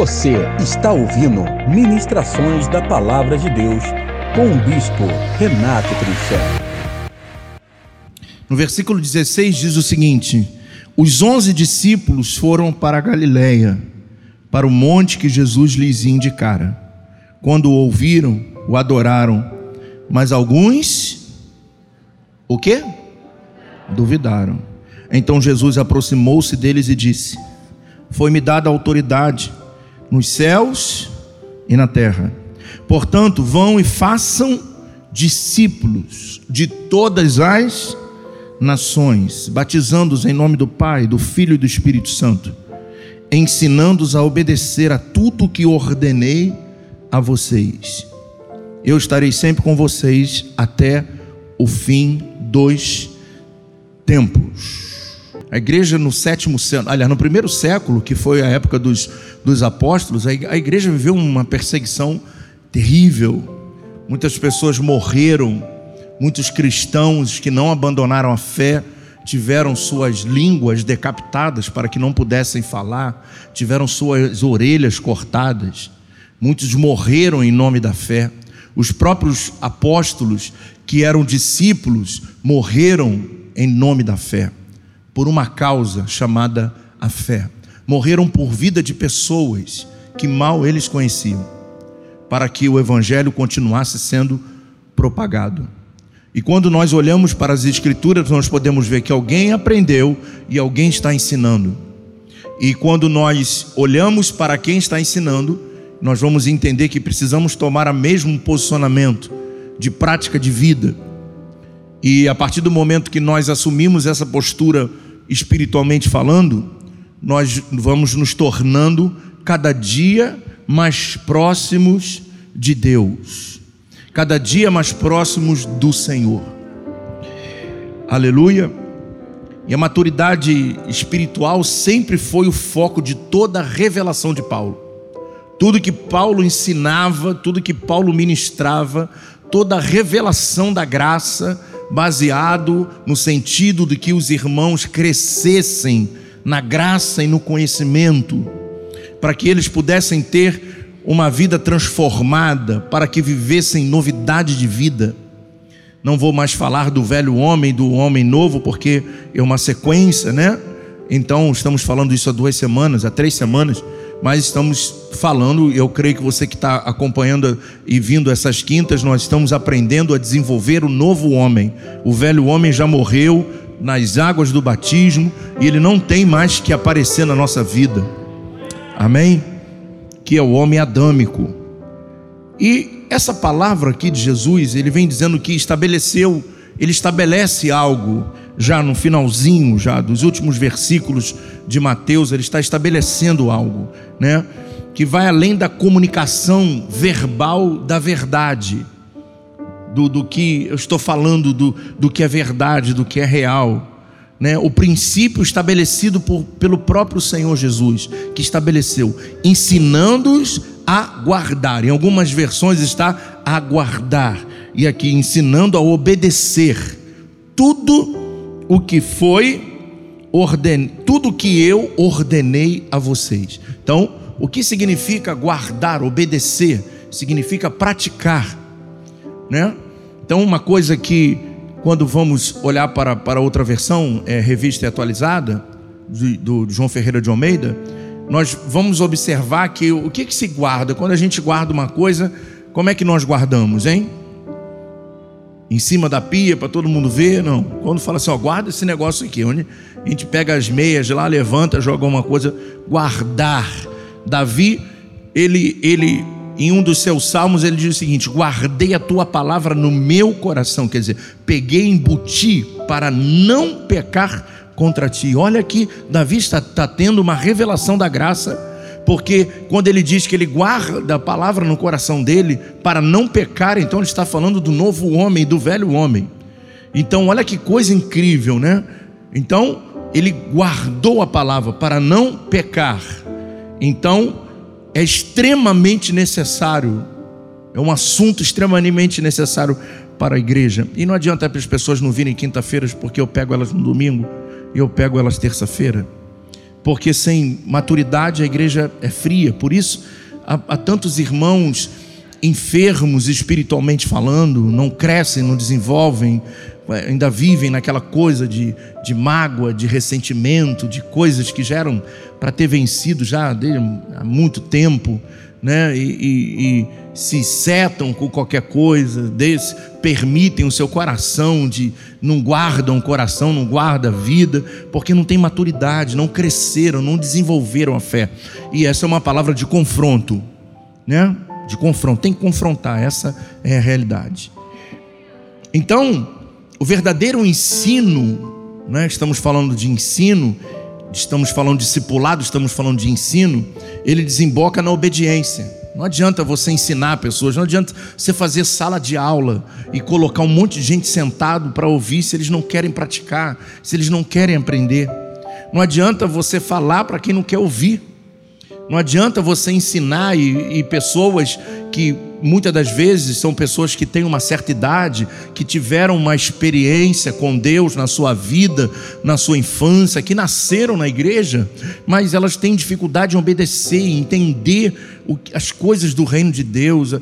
Você está ouvindo Ministrações da Palavra de Deus com o Bispo Renato Trinchel. No versículo 16 diz o seguinte: Os onze discípulos foram para a Galiléia, para o monte que Jesus lhes indicara. Quando o ouviram, o adoraram, mas alguns, o quê? Duvidaram. Então Jesus aproximou-se deles e disse: Foi-me dada autoridade nos céus e na terra. Portanto, vão e façam discípulos de todas as nações, batizando-os em nome do Pai, do Filho e do Espírito Santo, ensinando-os a obedecer a tudo que ordenei a vocês. Eu estarei sempre com vocês até o fim dos tempos. A igreja no sétimo século, aliás, no primeiro século, que foi a época dos, dos apóstolos, a igreja viveu uma perseguição terrível. Muitas pessoas morreram, muitos cristãos que não abandonaram a fé tiveram suas línguas decapitadas para que não pudessem falar, tiveram suas orelhas cortadas. Muitos morreram em nome da fé. Os próprios apóstolos, que eram discípulos, morreram em nome da fé por uma causa chamada a fé. Morreram por vida de pessoas que mal eles conheciam, para que o evangelho continuasse sendo propagado. E quando nós olhamos para as escrituras, nós podemos ver que alguém aprendeu e alguém está ensinando. E quando nós olhamos para quem está ensinando, nós vamos entender que precisamos tomar o mesmo posicionamento de prática de vida e a partir do momento que nós assumimos essa postura espiritualmente falando, nós vamos nos tornando cada dia mais próximos de Deus, cada dia mais próximos do Senhor. Aleluia. E a maturidade espiritual sempre foi o foco de toda a revelação de Paulo. Tudo que Paulo ensinava, tudo que Paulo ministrava, toda a revelação da graça, baseado no sentido de que os irmãos crescessem na graça e no conhecimento, para que eles pudessem ter uma vida transformada, para que vivessem novidade de vida. Não vou mais falar do velho homem, do homem novo, porque é uma sequência, né? Então, estamos falando isso há duas semanas, há três semanas mas estamos falando, eu creio que você que está acompanhando e vindo essas quintas, nós estamos aprendendo a desenvolver o novo homem. O velho homem já morreu nas águas do batismo e ele não tem mais que aparecer na nossa vida. Amém? Que é o homem adâmico. E essa palavra aqui de Jesus, ele vem dizendo que estabeleceu, ele estabelece algo já no finalzinho já dos últimos versículos de Mateus, ele está estabelecendo algo, né? Que vai além da comunicação verbal da verdade, do, do que eu estou falando, do, do que é verdade, do que é real. Né? O princípio estabelecido por, pelo próprio Senhor Jesus, que estabeleceu, ensinando-os a guardar. Em algumas versões está a guardar, e aqui ensinando a obedecer tudo o que foi orden... tudo que eu ordenei a vocês. Então, o que significa guardar, obedecer? Significa praticar, né? Então, uma coisa que quando vamos olhar para, para outra versão, é, revista e atualizada, do, do João Ferreira de Almeida, nós vamos observar que o que, que se guarda? Quando a gente guarda uma coisa, como é que nós guardamos, hein? Em cima da pia para todo mundo ver, não. Quando fala assim, ó, guarda esse negócio aqui, onde a gente pega as meias lá, levanta, joga alguma coisa, guardar. Davi, ele, ele, em um dos seus salmos, ele diz o seguinte: guardei a tua palavra no meu coração, quer dizer, peguei, embuti para não pecar contra ti. Olha aqui, Davi está, está tendo uma revelação da graça porque quando ele diz que ele guarda a palavra no coração dele para não pecar, então ele está falando do novo homem, do velho homem. Então, olha que coisa incrível, né? Então, ele guardou a palavra para não pecar. Então, é extremamente necessário, é um assunto extremamente necessário para a igreja. E não adianta para as pessoas não virem quinta-feiras porque eu pego elas no domingo e eu pego elas terça-feira. Porque sem maturidade a igreja é fria. Por isso, há, há tantos irmãos enfermos espiritualmente falando, não crescem, não desenvolvem, ainda vivem naquela coisa de, de mágoa, de ressentimento, de coisas que geram para ter vencido já há muito tempo, né? E, e, e, se setam com qualquer coisa, desse, permitem o seu coração de não guardam o coração, não guarda a vida, porque não tem maturidade, não cresceram, não desenvolveram a fé. E essa é uma palavra de confronto, né? De confronto, tem que confrontar, essa é a realidade. Então, o verdadeiro ensino, né? Estamos falando de ensino, estamos falando de discipulado, estamos falando de ensino, ele desemboca na obediência. Não adianta você ensinar pessoas, não adianta você fazer sala de aula e colocar um monte de gente sentado para ouvir se eles não querem praticar, se eles não querem aprender. Não adianta você falar para quem não quer ouvir. Não adianta você ensinar e, e pessoas que muitas das vezes são pessoas que têm uma certa idade, que tiveram uma experiência com Deus na sua vida, na sua infância, que nasceram na igreja, mas elas têm dificuldade em obedecer, em entender as coisas do reino de Deus.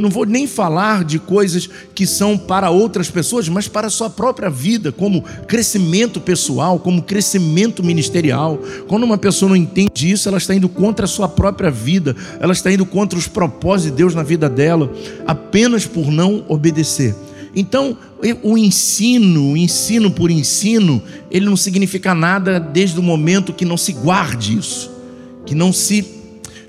Não vou nem falar de coisas que são para outras pessoas, mas para a sua própria vida, como crescimento pessoal, como crescimento ministerial. Quando uma pessoa não entende isso, ela está indo contra a sua própria vida, ela está indo contra os propósitos de Deus na vida dela, apenas por não obedecer. Então, o ensino, o ensino por ensino, ele não significa nada desde o momento que não se guarde isso, que não se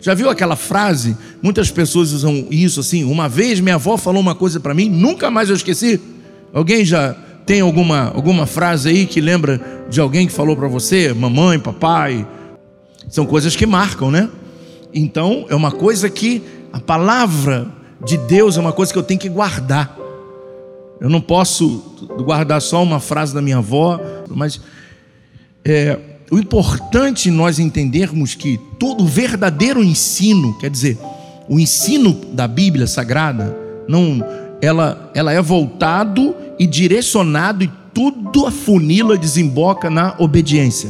já viu aquela frase? Muitas pessoas usam isso assim. Uma vez minha avó falou uma coisa para mim, nunca mais eu esqueci. Alguém já tem alguma, alguma frase aí que lembra de alguém que falou para você? Mamãe, papai. São coisas que marcam, né? Então, é uma coisa que a palavra de Deus é uma coisa que eu tenho que guardar. Eu não posso guardar só uma frase da minha avó, mas é, o importante nós entendermos que todo verdadeiro ensino, quer dizer, o ensino da Bíblia Sagrada, não, ela, ela é voltado e direcionado e tudo afunila, desemboca na obediência.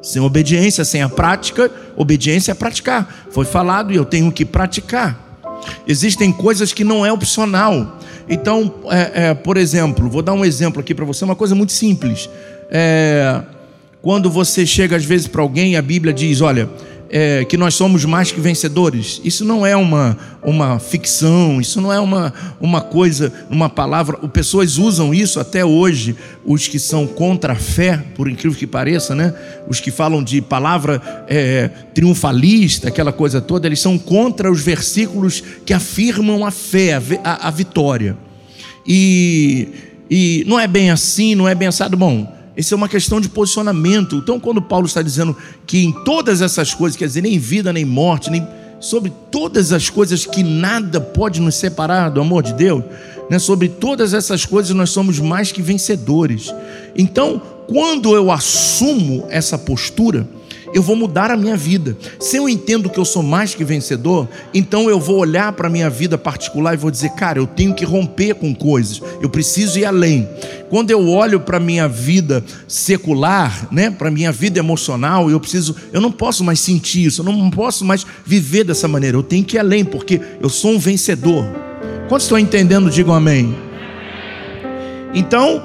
Sem obediência, sem a prática, obediência é praticar. Foi falado e eu tenho que praticar. Existem coisas que não é opcional. Então, é, é, por exemplo, vou dar um exemplo aqui para você, uma coisa muito simples. É, quando você chega às vezes para alguém, a Bíblia diz: olha, é, que nós somos mais que vencedores. Isso não é uma, uma ficção, isso não é uma, uma coisa, uma palavra. Pessoas usam isso até hoje, os que são contra a fé, por incrível que pareça, né? Os que falam de palavra é, triunfalista, aquela coisa toda, eles são contra os versículos que afirmam a fé, a, a vitória. E, e não é bem assim, não é bem assado. Bom, isso é uma questão de posicionamento. Então, quando Paulo está dizendo que em todas essas coisas, quer dizer, nem vida, nem morte, nem sobre todas as coisas que nada pode nos separar do amor de Deus, né? sobre todas essas coisas nós somos mais que vencedores. Então, quando eu assumo essa postura, eu vou mudar a minha vida. Se eu entendo que eu sou mais que vencedor, então eu vou olhar para a minha vida particular e vou dizer, cara, eu tenho que romper com coisas, eu preciso ir além. Quando eu olho para a minha vida secular, né, para a minha vida emocional, eu preciso, eu não posso mais sentir isso, eu não posso mais viver dessa maneira, eu tenho que ir além, porque eu sou um vencedor. Quantos estão entendendo, digam amém. Então,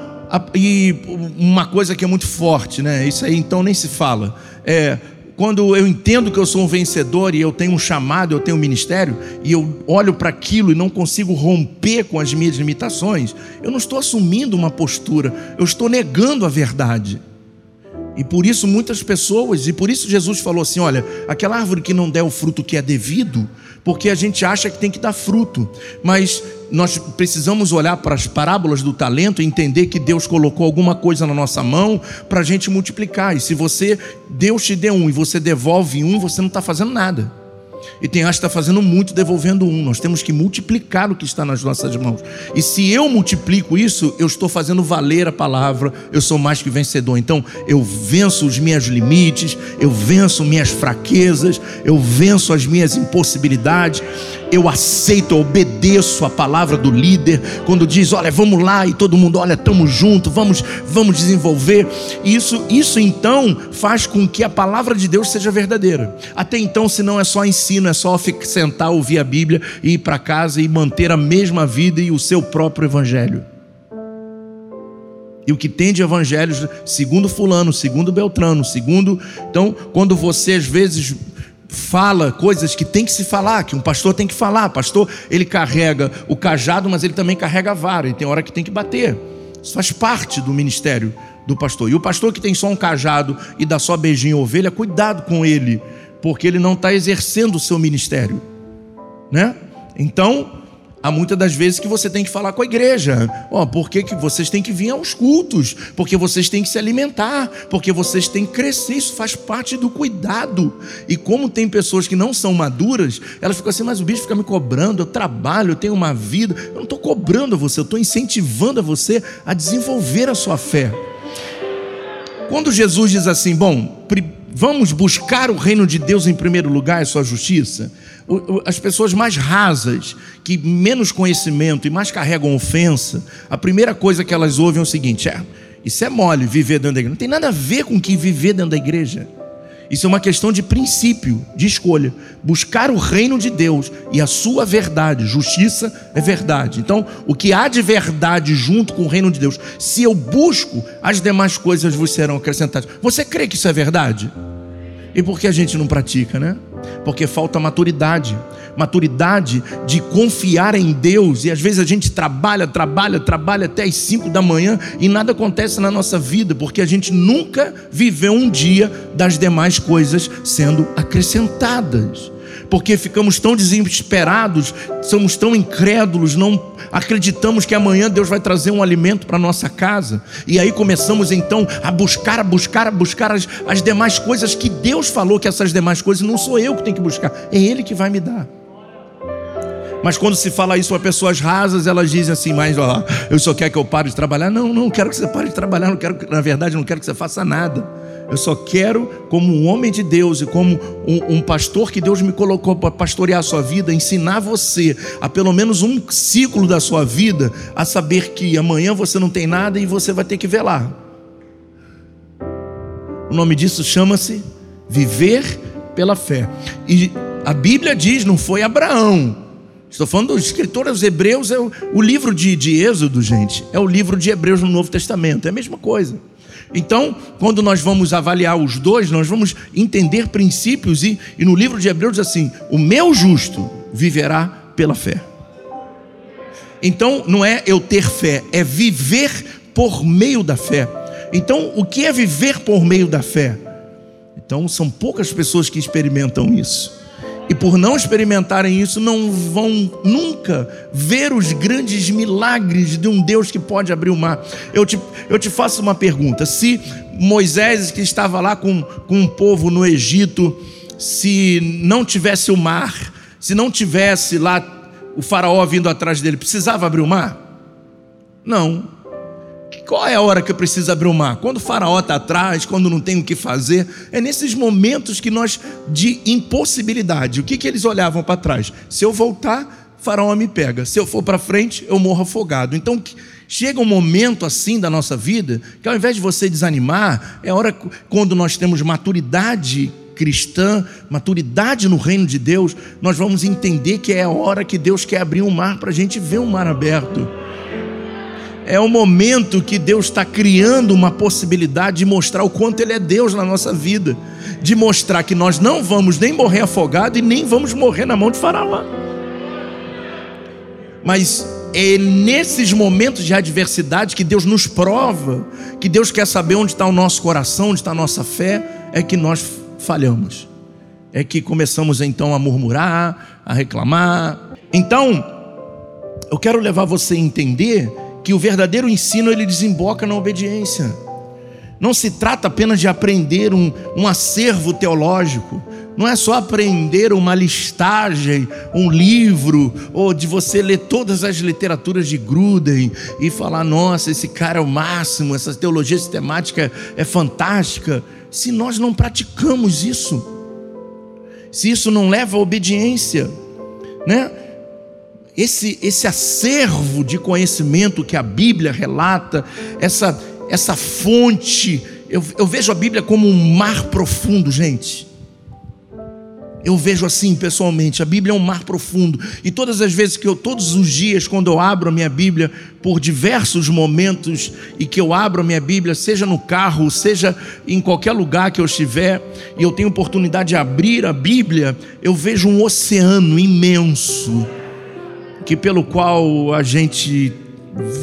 e uma coisa que é muito forte, né? Isso aí então nem se fala. É, quando eu entendo que eu sou um vencedor e eu tenho um chamado, eu tenho um ministério, e eu olho para aquilo e não consigo romper com as minhas limitações, eu não estou assumindo uma postura, eu estou negando a verdade. E por isso muitas pessoas, e por isso Jesus falou assim: olha, aquela árvore que não der o fruto que é devido, porque a gente acha que tem que dar fruto, mas nós precisamos olhar para as parábolas do talento e entender que Deus colocou alguma coisa na nossa mão para a gente multiplicar. E se você, Deus te deu um e você devolve um, você não está fazendo nada. E tem acho que está fazendo muito devolvendo um. Nós temos que multiplicar o que está nas nossas mãos. E se eu multiplico isso, eu estou fazendo valer a palavra. Eu sou mais que vencedor. Então eu venço os meus limites, eu venço minhas fraquezas, eu venço as minhas impossibilidades. Eu aceito, eu obedeço a palavra do líder, quando diz, olha, vamos lá, e todo mundo, olha, estamos juntos, vamos, vamos desenvolver. Isso, isso então faz com que a palavra de Deus seja verdadeira. Até então, se não é só ensino, é só sentar, ouvir a Bíblia e ir para casa e manter a mesma vida e o seu próprio evangelho. E o que tem de evangelhos, segundo fulano, segundo Beltrano, segundo. Então, quando você às vezes fala coisas que tem que se falar, que um pastor tem que falar. Pastor, ele carrega o cajado, mas ele também carrega a vara, e tem hora que tem que bater. Isso faz parte do ministério do pastor. E o pastor que tem só um cajado e dá só beijinho à ovelha, cuidado com ele, porque ele não está exercendo o seu ministério, né? Então, Há muitas das vezes que você tem que falar com a igreja. Oh, por que, vocês têm que vir aos cultos? Porque vocês têm que se alimentar, porque vocês têm que crescer. Isso faz parte do cuidado. E como tem pessoas que não são maduras, elas ficam assim, mas o bicho fica me cobrando, eu trabalho, eu tenho uma vida. Eu não estou cobrando você, eu estou incentivando a você a desenvolver a sua fé. Quando Jesus diz assim, bom, vamos buscar o reino de Deus em primeiro lugar, a sua justiça as pessoas mais rasas, que menos conhecimento e mais carregam ofensa, a primeira coisa que elas ouvem é o seguinte: é, isso é mole, viver dentro da igreja. Não tem nada a ver com que viver dentro da igreja. Isso é uma questão de princípio, de escolha. Buscar o reino de Deus e a sua verdade. Justiça é verdade. Então, o que há de verdade junto com o reino de Deus, se eu busco, as demais coisas vos serão acrescentadas. Você crê que isso é verdade? E por que a gente não pratica, né? Porque falta maturidade. Maturidade de confiar em Deus. E às vezes a gente trabalha, trabalha, trabalha até as 5 da manhã e nada acontece na nossa vida, porque a gente nunca viveu um dia das demais coisas sendo acrescentadas porque ficamos tão desesperados, somos tão incrédulos, não acreditamos que amanhã Deus vai trazer um alimento para nossa casa, e aí começamos então a buscar, a buscar, a buscar as, as demais coisas que Deus falou que essas demais coisas não sou eu que tenho que buscar, é Ele que vai me dar. Mas quando se fala isso para pessoas rasas, elas dizem assim, mas ó, eu só quero que eu pare de trabalhar. Não, não quero que você pare de trabalhar, não quero, na verdade, não quero que você faça nada. Eu só quero, como um homem de Deus e como um, um pastor que Deus me colocou para pastorear a sua vida, ensinar você a pelo menos um ciclo da sua vida, a saber que amanhã você não tem nada e você vai ter que velar. O nome disso chama-se viver pela fé. E a Bíblia diz, não foi Abraão. Estou falando dos escritores hebreus, é o, o livro de, de Êxodo, gente, é o livro de Hebreus no Novo Testamento, é a mesma coisa. Então, quando nós vamos avaliar os dois, nós vamos entender princípios, e, e no livro de Hebreus diz assim: o meu justo viverá pela fé. Então, não é eu ter fé, é viver por meio da fé. Então, o que é viver por meio da fé? Então, são poucas pessoas que experimentam isso e por não experimentarem isso, não vão nunca ver os grandes milagres de um Deus que pode abrir o mar. Eu te, eu te faço uma pergunta: se Moisés, que estava lá com, com um povo no Egito, se não tivesse o mar, se não tivesse lá o faraó vindo atrás dele, precisava abrir o mar? Não. Qual é a hora que eu preciso abrir o mar? Quando o faraó está atrás, quando não tem o que fazer. É nesses momentos que nós, de impossibilidade, o que, que eles olhavam para trás? Se eu voltar, faraó me pega. Se eu for para frente, eu morro afogado. Então, chega um momento assim da nossa vida, que ao invés de você desanimar, é hora quando nós temos maturidade cristã, maturidade no reino de Deus, nós vamos entender que é a hora que Deus quer abrir um mar para a gente ver um mar aberto é o momento que Deus está criando uma possibilidade de mostrar o quanto Ele é Deus na nossa vida, de mostrar que nós não vamos nem morrer afogado e nem vamos morrer na mão de Faraó. Mas é nesses momentos de adversidade que Deus nos prova, que Deus quer saber onde está o nosso coração, onde está a nossa fé, é que nós falhamos. É que começamos então a murmurar, a reclamar. Então, eu quero levar você a entender que o verdadeiro ensino ele desemboca na obediência. Não se trata apenas de aprender um, um acervo teológico, não é só aprender uma listagem, um livro, ou de você ler todas as literaturas de Gruden e falar: nossa, esse cara é o máximo, essa teologia sistemática é fantástica. Se nós não praticamos isso, se isso não leva à obediência, né? Esse, esse acervo de conhecimento que a Bíblia relata, essa, essa fonte, eu, eu vejo a Bíblia como um mar profundo, gente eu vejo assim pessoalmente, a Bíblia é um mar profundo. E todas as vezes que eu, todos os dias, quando eu abro a minha Bíblia, por diversos momentos, e que eu abro a minha Bíblia, seja no carro, seja em qualquer lugar que eu estiver, e eu tenho oportunidade de abrir a Bíblia, eu vejo um oceano imenso, que pelo qual a gente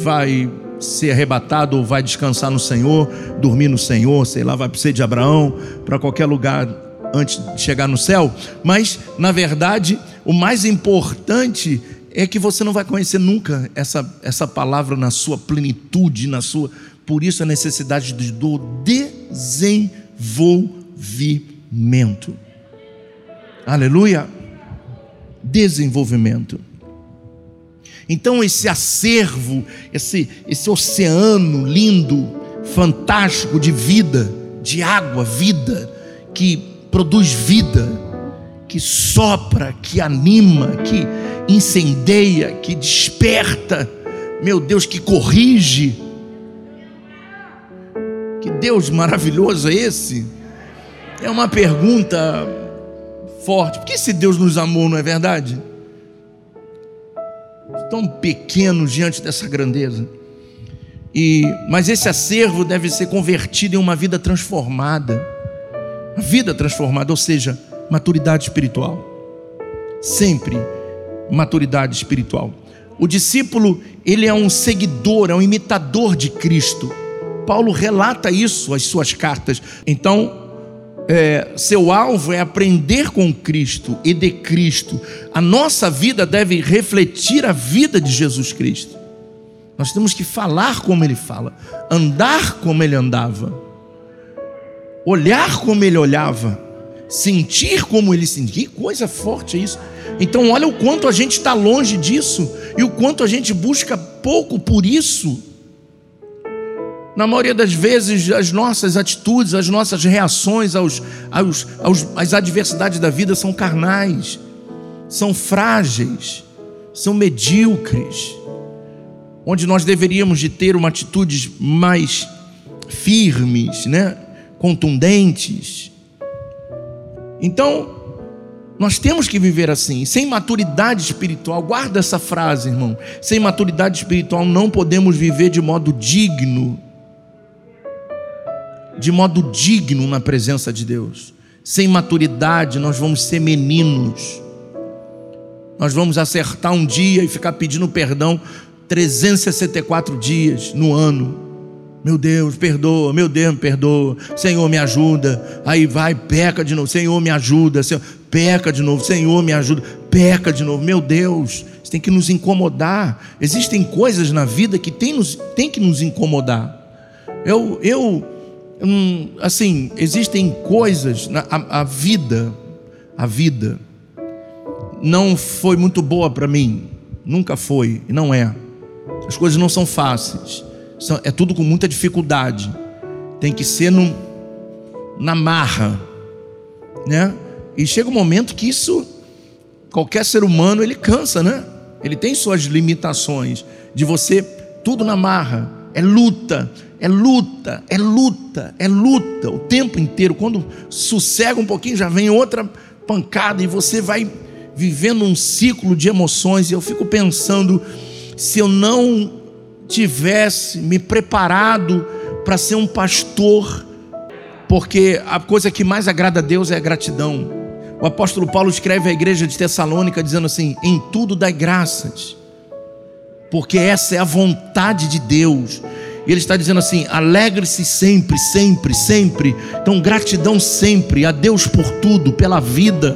vai ser arrebatado ou vai descansar no Senhor, dormir no Senhor, sei lá, vai para ser de Abraão, para qualquer lugar antes de chegar no céu, mas na verdade o mais importante é que você não vai conhecer nunca essa, essa palavra na sua plenitude, na sua. Por isso a necessidade do desenvolvimento. Aleluia! Desenvolvimento. Então, esse acervo, esse, esse oceano lindo, fantástico de vida, de água, vida, que produz vida, que sopra, que anima, que incendeia, que desperta, meu Deus, que corrige. Que Deus maravilhoso é esse? É uma pergunta forte. Por que esse Deus nos amou, não é verdade? Tão pequeno diante dessa grandeza. E, mas esse acervo deve ser convertido em uma vida transformada vida transformada, ou seja, maturidade espiritual. Sempre maturidade espiritual. O discípulo, ele é um seguidor, é um imitador de Cristo. Paulo relata isso as suas cartas. Então, é, seu alvo é aprender com Cristo e de Cristo. A nossa vida deve refletir a vida de Jesus Cristo. Nós temos que falar como ele fala, andar como ele andava olhar como ele olhava, sentir como ele sentia. Que coisa forte é isso. Então, olha o quanto a gente está longe disso e o quanto a gente busca pouco por isso. Na maioria das vezes, as nossas atitudes, as nossas reações aos, aos, aos, às adversidades da vida são carnais, são frágeis, são medíocres. Onde nós deveríamos de ter uma atitude mais firmes, né? contundentes. Então, nós temos que viver assim, sem maturidade espiritual. Guarda essa frase, irmão. Sem maturidade espiritual não podemos viver de modo digno. De modo digno na presença de Deus. Sem maturidade, nós vamos ser meninos. Nós vamos acertar um dia e ficar pedindo perdão 364 dias no ano. Meu Deus, perdoa, meu Deus, perdoa. Senhor, me ajuda. Aí vai, peca de novo. Senhor, me ajuda. Senhor, peca de novo. Senhor, me ajuda. Peca de novo. Meu Deus, isso tem que nos incomodar. Existem coisas na vida que tem, nos, tem que nos incomodar. Eu, eu, hum, assim, existem coisas na a, a vida, a vida não foi muito boa para mim. Nunca foi e não é. As coisas não são fáceis é tudo com muita dificuldade. Tem que ser no, na marra, né? E chega um momento que isso qualquer ser humano ele cansa, né? Ele tem suas limitações de você tudo na marra, é luta, é luta, é luta, é luta o tempo inteiro. Quando sossega um pouquinho já vem outra pancada e você vai vivendo um ciclo de emoções. E eu fico pensando se eu não tivesse me preparado para ser um pastor, porque a coisa que mais agrada a Deus é a gratidão. O apóstolo Paulo escreve à igreja de Tessalônica dizendo assim: em tudo dai graças, porque essa é a vontade de Deus. E ele está dizendo assim: alegre-se sempre, sempre, sempre. Então, gratidão sempre a Deus por tudo, pela vida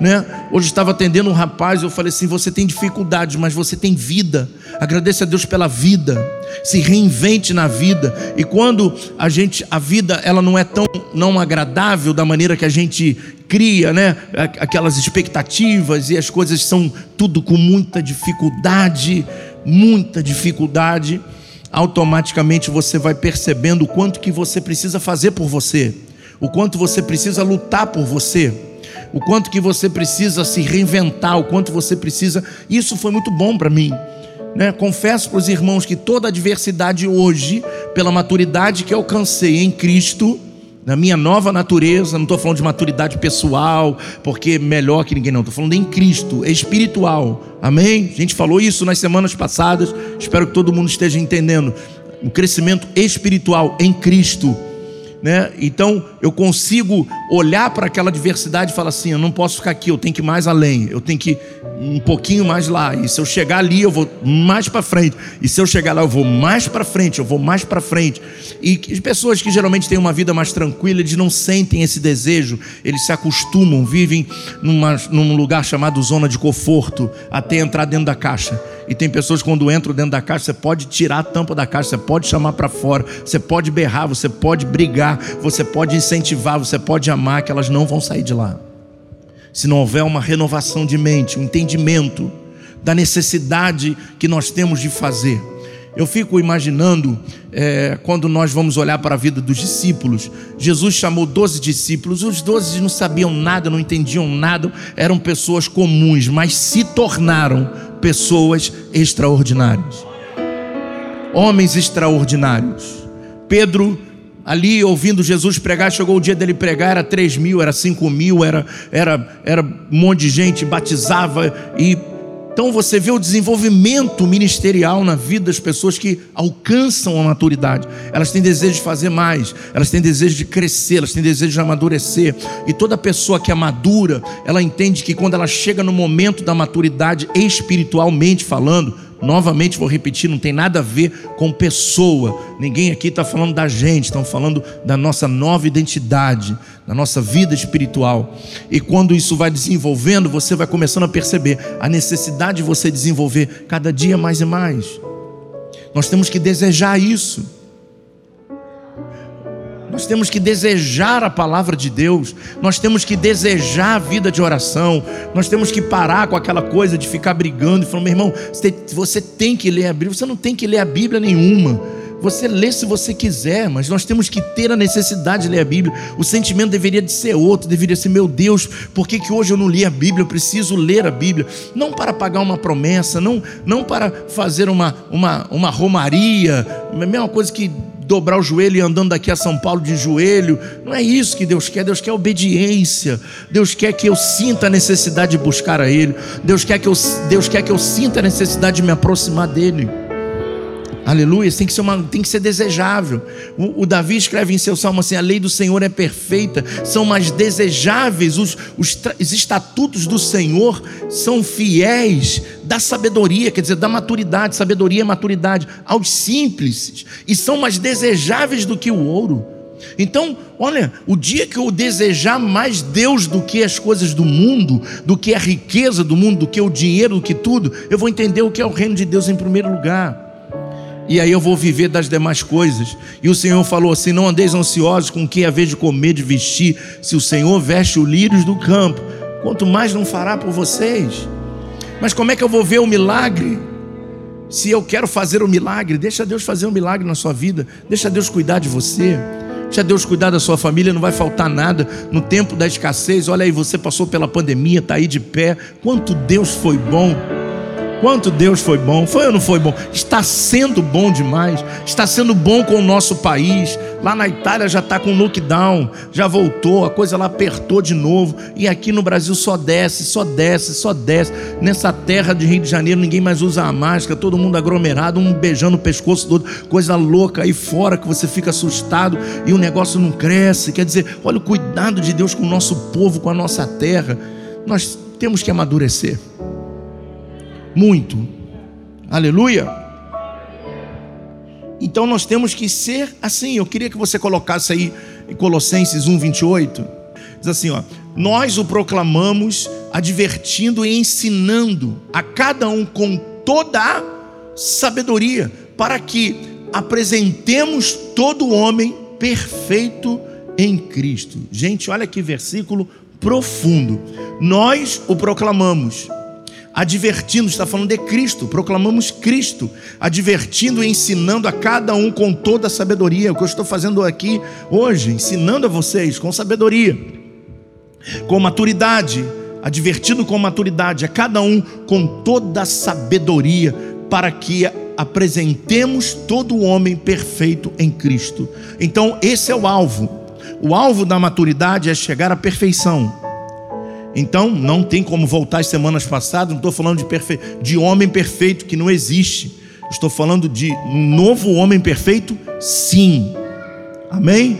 né? Hoje estava atendendo um rapaz, eu falei assim: você tem dificuldades, mas você tem vida. Agradeça a Deus pela vida. Se reinvente na vida. E quando a gente, a vida, ela não é tão não agradável da maneira que a gente cria, né? Aquelas expectativas e as coisas são tudo com muita dificuldade, muita dificuldade. Automaticamente você vai percebendo o quanto que você precisa fazer por você, o quanto você precisa lutar por você o quanto que você precisa se reinventar, o quanto você precisa. Isso foi muito bom para mim. Né? Confesso para os irmãos que toda a adversidade hoje, pela maturidade que alcancei em Cristo, na minha nova natureza, não estou falando de maturidade pessoal, porque melhor que ninguém, não, estou falando em Cristo, é espiritual, amém? A gente falou isso nas semanas passadas, espero que todo mundo esteja entendendo. O crescimento espiritual em Cristo né? Então eu consigo olhar para aquela diversidade e falar assim: eu não posso ficar aqui, eu tenho que ir mais além, eu tenho que ir um pouquinho mais lá. E se eu chegar ali, eu vou mais para frente. E se eu chegar lá, eu vou mais para frente, eu vou mais para frente. E as pessoas que geralmente têm uma vida mais tranquila, eles não sentem esse desejo, eles se acostumam, vivem numa, num lugar chamado zona de conforto até entrar dentro da caixa. E tem pessoas que quando entram dentro da caixa, você pode tirar a tampa da caixa, você pode chamar para fora, você pode berrar, você pode brigar, você pode incentivar, você pode amar, que elas não vão sair de lá. Se não houver uma renovação de mente, um entendimento da necessidade que nós temos de fazer. Eu fico imaginando, é, quando nós vamos olhar para a vida dos discípulos, Jesus chamou 12 discípulos, os 12 não sabiam nada, não entendiam nada, eram pessoas comuns, mas se tornaram pessoas extraordinárias, homens extraordinários. Pedro, ali ouvindo Jesus pregar, chegou o dia dele pregar, era 3 mil, era 5 mil, era, era, era um monte de gente, batizava e então você vê o desenvolvimento ministerial na vida das pessoas que alcançam a maturidade. Elas têm desejo de fazer mais, elas têm desejo de crescer, elas têm desejo de amadurecer. E toda pessoa que é madura, ela entende que quando ela chega no momento da maturidade, espiritualmente falando, Novamente vou repetir, não tem nada a ver com pessoa. Ninguém aqui está falando da gente, estão falando da nossa nova identidade, da nossa vida espiritual. E quando isso vai desenvolvendo, você vai começando a perceber a necessidade de você desenvolver cada dia mais e mais. Nós temos que desejar isso. Nós temos que desejar a palavra de Deus, nós temos que desejar a vida de oração, nós temos que parar com aquela coisa de ficar brigando e falando, meu irmão, você tem que ler a Bíblia, você não tem que ler a Bíblia nenhuma. Você lê se você quiser, mas nós temos que ter a necessidade de ler a Bíblia. O sentimento deveria de ser outro, deveria ser, meu Deus, por que, que hoje eu não li a Bíblia? Eu preciso ler a Bíblia. Não para pagar uma promessa, não, não para fazer uma, uma, uma romaria, a mesma coisa que dobrar o joelho e andando daqui a São Paulo de joelho. Não é isso que Deus quer. Deus quer obediência. Deus quer que eu sinta a necessidade de buscar a Ele. Deus quer que eu, Deus quer que eu sinta a necessidade de me aproximar dele. Aleluia, tem que ser, uma, tem que ser desejável. O, o, Davi escreve em seu salmo assim: a lei do Senhor é perfeita, são mais desejáveis, os, os, os estatutos do Senhor são fiéis da sabedoria, quer dizer, da maturidade, sabedoria e maturidade, aos simples, e são mais desejáveis do que o ouro. Então, olha, o dia que eu desejar mais Deus do que as coisas do mundo, do que a riqueza do mundo, do que o dinheiro, do que tudo, eu vou entender o que é o reino de Deus em primeiro lugar e aí eu vou viver das demais coisas. E o Senhor falou assim: Não andeis ansiosos com o que é vez de comer, de vestir. Se o Senhor veste os lírios do campo, quanto mais não fará por vocês. Mas como é que eu vou ver o milagre? Se eu quero fazer o milagre, deixa Deus fazer um milagre na sua vida, deixa Deus cuidar de você. Deixa Deus cuidar da sua família, não vai faltar nada no tempo da escassez. Olha aí, você passou pela pandemia, está aí de pé. Quanto Deus foi bom. Quanto Deus foi bom, foi ou não foi bom? Está sendo bom demais, está sendo bom com o nosso país. Lá na Itália já está com lockdown, já voltou, a coisa lá apertou de novo. E aqui no Brasil só desce, só desce, só desce. Nessa terra de Rio de Janeiro ninguém mais usa a máscara, todo mundo aglomerado, um beijando o pescoço do outro, coisa louca aí fora que você fica assustado e o negócio não cresce. Quer dizer, olha o cuidado de Deus com o nosso povo, com a nossa terra. Nós temos que amadurecer muito. Aleluia. Então nós temos que ser assim. Eu queria que você colocasse aí em Colossenses 1:28. Diz assim, ó: Nós o proclamamos, advertindo e ensinando a cada um com toda a sabedoria, para que apresentemos todo homem perfeito em Cristo. Gente, olha que versículo profundo. Nós o proclamamos advertindo, está falando de Cristo, proclamamos Cristo, advertindo e ensinando a cada um com toda a sabedoria, o que eu estou fazendo aqui hoje, ensinando a vocês com sabedoria, Com maturidade, advertindo com maturidade a cada um com toda a sabedoria, para que apresentemos todo o homem perfeito em Cristo. Então, esse é o alvo. O alvo da maturidade é chegar à perfeição. Então, não tem como voltar às semanas passadas, não estou falando de, perfe... de homem perfeito que não existe. Estou falando de um novo homem perfeito, sim. Amém?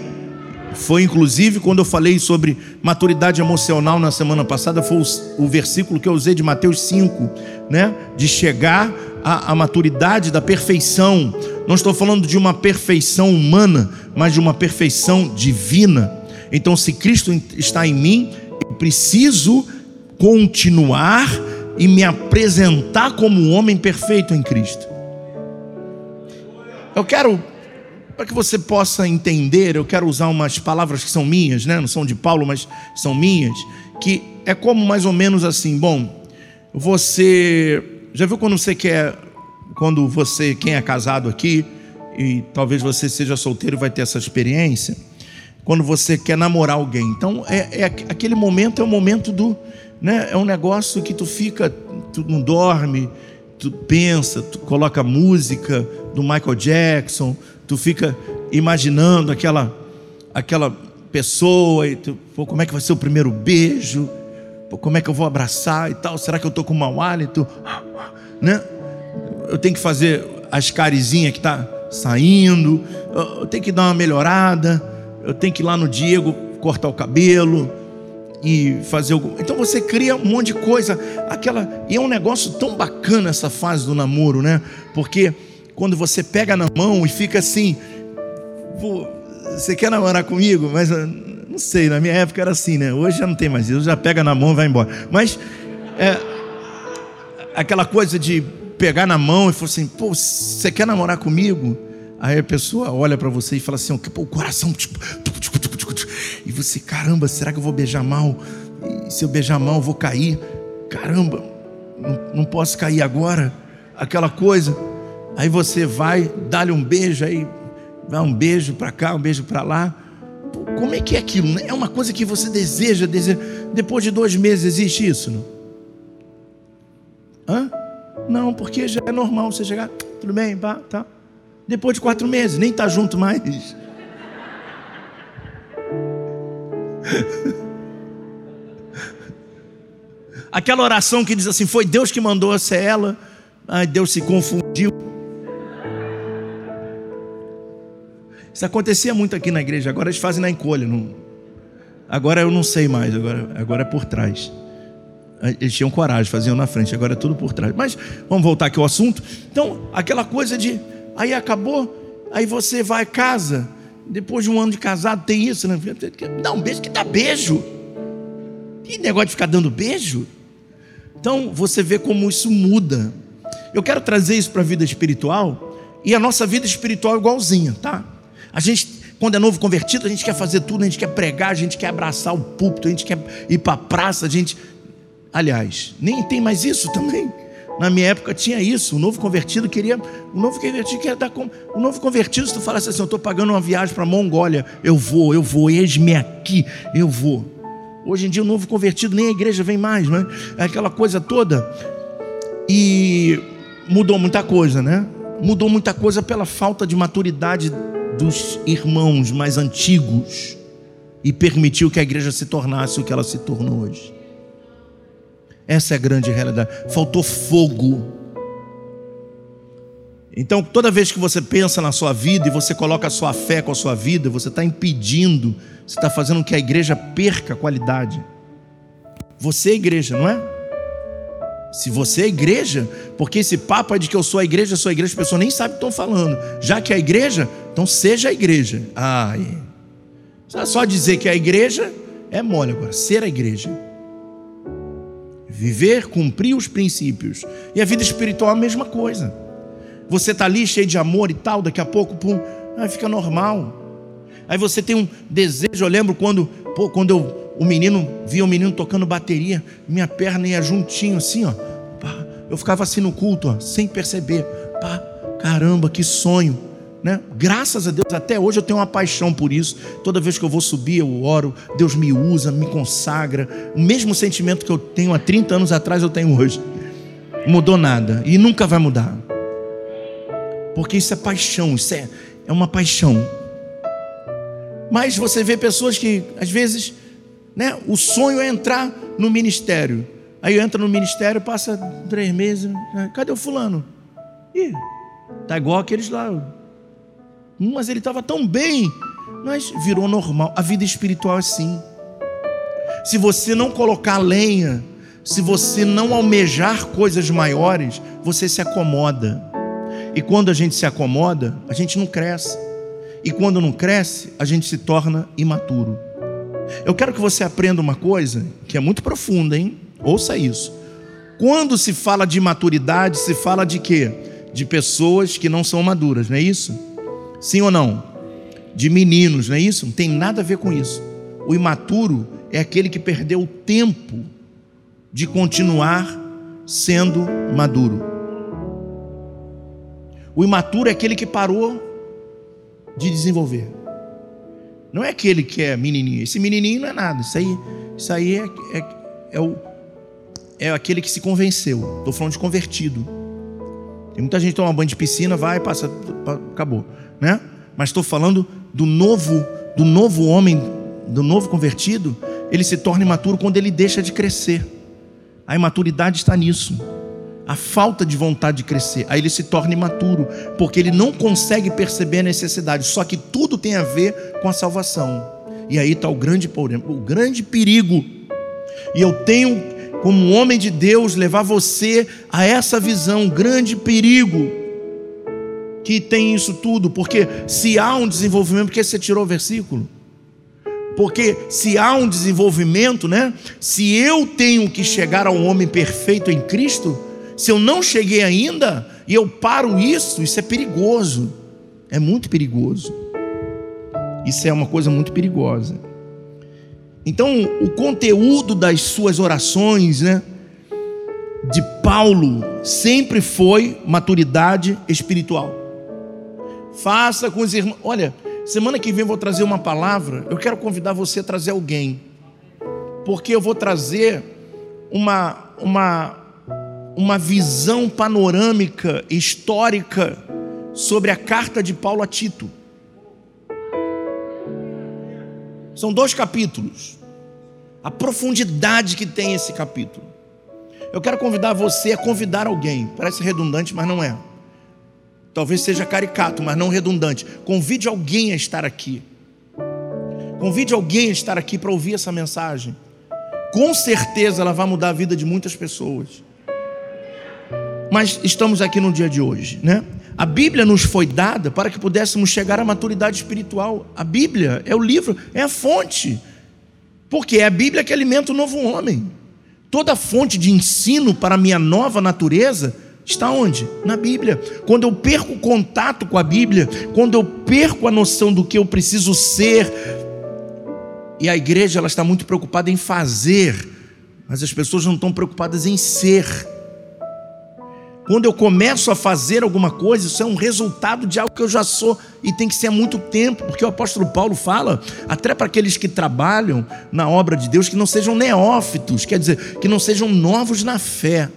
Foi inclusive quando eu falei sobre maturidade emocional na semana passada, foi o, o versículo que eu usei de Mateus 5, né? De chegar à, à maturidade da perfeição. Não estou falando de uma perfeição humana, mas de uma perfeição divina. Então, se Cristo está em mim, preciso continuar e me apresentar como um homem perfeito em Cristo. Eu quero para que você possa entender, eu quero usar umas palavras que são minhas, né? não são de Paulo, mas são minhas, que é como mais ou menos assim, bom, você já viu quando você quer, quando você, quem é casado aqui, e talvez você seja solteiro vai ter essa experiência, quando você quer namorar alguém. Então, é, é aquele momento é o momento do, né? É um negócio que tu fica, tu não dorme, tu pensa, tu coloca música do Michael Jackson, tu fica imaginando aquela aquela pessoa e tu, pô, como é que vai ser o primeiro beijo? Pô, como é que eu vou abraçar e tal? Será que eu tô com mau hálito? Né? Eu tenho que fazer as carizinhas que tá saindo, eu tenho que dar uma melhorada, eu tenho que ir lá no Diego cortar o cabelo e fazer. Então você cria um monte de coisa, aquela e é um negócio tão bacana essa fase do namoro, né? Porque quando você pega na mão e fica assim, você quer namorar comigo? Mas ah, não sei, na minha época era assim, né? Hoje já não tem mais isso, já pega na mão e vai embora. Mas é, aquela coisa de pegar na mão e falar assim, pô, você quer namorar comigo? Aí a pessoa olha para você e fala assim, pô, o coração, tipo, e você, caramba, será que eu vou beijar mal? E se eu beijar mal, eu vou cair? Caramba, não, não posso cair agora? Aquela coisa. Aí você vai, dá-lhe um beijo, aí dá um beijo para cá, um beijo para lá. Como é que é aquilo? É uma coisa que você deseja, deseja. Depois de dois meses existe isso? Não? Hã? Não, porque já é normal você chegar, tudo bem, pá, tá. Depois de quatro meses, nem tá junto mais. Aquela oração que diz assim: Foi Deus que mandou ser ela. Ai, Deus se confundiu. Isso acontecia muito aqui na igreja, agora eles fazem na encolha. Não... Agora eu não sei mais, agora, agora é por trás. Eles tinham coragem, faziam na frente, agora é tudo por trás. Mas vamos voltar aqui ao assunto. Então, aquela coisa de aí acabou, aí você vai a casa, depois de um ano de casado, tem isso, né? Dá um beijo, que dá beijo. Que negócio de ficar dando beijo? Então você vê como isso muda. Eu quero trazer isso para a vida espiritual, e a nossa vida espiritual é igualzinha, tá? A gente, quando é novo convertido, a gente quer fazer tudo, a gente quer pregar, a gente quer abraçar o púlpito, a gente quer ir para a praça, a gente. Aliás, nem tem mais isso também. Na minha época tinha isso. O novo convertido queria. O novo convertido queria dar. Com, o novo convertido, se tu falasse assim, eu estou pagando uma viagem para a Mongólia, eu vou, eu vou, eis-me aqui, eu vou. Hoje em dia o novo convertido nem a igreja vem mais, né? É aquela coisa toda. E mudou muita coisa, né? Mudou muita coisa pela falta de maturidade dos irmãos mais antigos e permitiu que a igreja se tornasse o que ela se tornou hoje. Essa é a grande realidade. Faltou fogo. Então, toda vez que você pensa na sua vida e você coloca a sua fé com a sua vida, você está impedindo, você está fazendo com que a igreja perca a qualidade. Você é igreja, não é? Se você é igreja, porque esse papo é de que eu sou a igreja, eu sou a igreja, as pessoas nem sabem o que estão falando. Já que é a igreja, então seja a igreja. Ai. Só dizer que é a igreja é mole agora. Ser a igreja. Viver, cumprir os princípios. E a vida espiritual é a mesma coisa. Você está ali cheio de amor e tal, daqui a pouco, pum, aí fica normal. Aí você tem um desejo. Eu lembro quando, pô, quando eu, o menino via o menino tocando bateria, minha perna ia juntinho assim, ó. Pá, eu ficava assim no culto, ó, sem perceber. Pá, caramba, que sonho. Né? Graças a Deus, até hoje eu tenho uma paixão por isso. Toda vez que eu vou subir, eu oro, Deus me usa, me consagra. O mesmo sentimento que eu tenho há 30 anos atrás, eu tenho hoje. Mudou nada e nunca vai mudar. Porque isso é paixão, isso é, é uma paixão. Mas você vê pessoas que, às vezes, né, o sonho é entrar no ministério. Aí entra no ministério, passa três meses. Né, cadê o fulano? Ih, tá igual aqueles lá. Mas ele estava tão bem, mas virou normal. A vida espiritual é assim. Se você não colocar lenha, se você não almejar coisas maiores, você se acomoda. E quando a gente se acomoda, a gente não cresce. E quando não cresce, a gente se torna imaturo. Eu quero que você aprenda uma coisa que é muito profunda, hein? Ouça isso. Quando se fala de maturidade, se fala de quê? De pessoas que não são maduras, não é isso? Sim ou não? De meninos, não é isso? Não tem nada a ver com isso. O imaturo é aquele que perdeu o tempo de continuar sendo maduro. O imaturo é aquele que parou de desenvolver. Não é aquele que é menininho. Esse menininho não é nada. Isso aí, isso aí é, é, é, o, é aquele que se convenceu. Estou falando de convertido. Tem muita gente que toma banho de piscina, vai, passa, acabou, né? Mas estou falando do novo, do novo homem, do novo convertido. Ele se torna imaturo quando ele deixa de crescer. A imaturidade está nisso a falta de vontade de crescer. Aí ele se torna imaturo, porque ele não consegue perceber a necessidade. Só que tudo tem a ver com a salvação. E aí está o grande problema, o grande perigo. E eu tenho, como homem de Deus, levar você a essa visão, um grande perigo que tem isso tudo, porque se há um desenvolvimento, porque você tirou o versículo? Porque se há um desenvolvimento, né? Se eu tenho que chegar ao homem perfeito em Cristo, se eu não cheguei ainda e eu paro isso, isso é perigoso. É muito perigoso. Isso é uma coisa muito perigosa. Então, o conteúdo das suas orações, né, de Paulo, sempre foi maturidade espiritual. Faça com os irmãos. Olha, semana que vem eu vou trazer uma palavra. Eu quero convidar você a trazer alguém, porque eu vou trazer uma, uma uma visão panorâmica, histórica, sobre a carta de Paulo a Tito. São dois capítulos. A profundidade que tem esse capítulo. Eu quero convidar você a convidar alguém. Parece redundante, mas não é. Talvez seja caricato, mas não redundante. Convide alguém a estar aqui. Convide alguém a estar aqui para ouvir essa mensagem. Com certeza ela vai mudar a vida de muitas pessoas. Mas estamos aqui no dia de hoje, né? A Bíblia nos foi dada para que pudéssemos chegar à maturidade espiritual. A Bíblia é o livro, é a fonte. Porque é a Bíblia que alimenta o novo homem. Toda fonte de ensino para a minha nova natureza está onde? Na Bíblia. Quando eu perco o contato com a Bíblia, quando eu perco a noção do que eu preciso ser, e a igreja ela está muito preocupada em fazer, mas as pessoas não estão preocupadas em ser. Quando eu começo a fazer alguma coisa, isso é um resultado de algo que eu já sou e tem que ser há muito tempo, porque o apóstolo Paulo fala, até para aqueles que trabalham na obra de Deus, que não sejam neófitos, quer dizer, que não sejam novos na fé,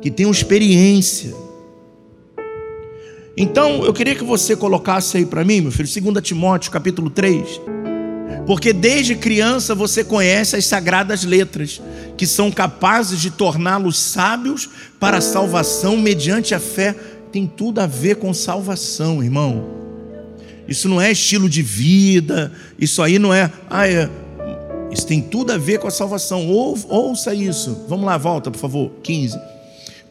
que tenham experiência. Então, eu queria que você colocasse aí para mim, meu filho, 2 Timóteo, capítulo 3. Porque desde criança você conhece as sagradas letras, que são capazes de torná-los sábios para a salvação mediante a fé. Tem tudo a ver com salvação, irmão. Isso não é estilo de vida, isso aí não é. Ah, é isso tem tudo a ver com a salvação. Ou, ouça isso. Vamos lá, volta, por favor. 15.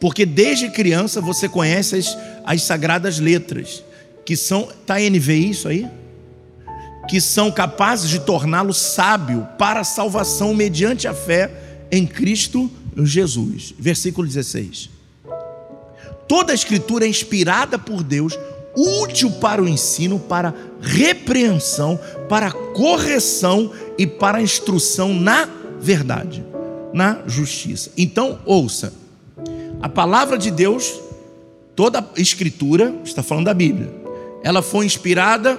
Porque desde criança você conhece as, as sagradas letras, que são. Está NVI isso aí? que são capazes de torná-lo sábio para a salvação mediante a fé em Cristo Jesus. Versículo 16. Toda a escritura é inspirada por Deus, útil para o ensino, para repreensão, para correção e para instrução na verdade, na justiça. Então, ouça. A palavra de Deus, toda a escritura, está falando da Bíblia ela foi inspirada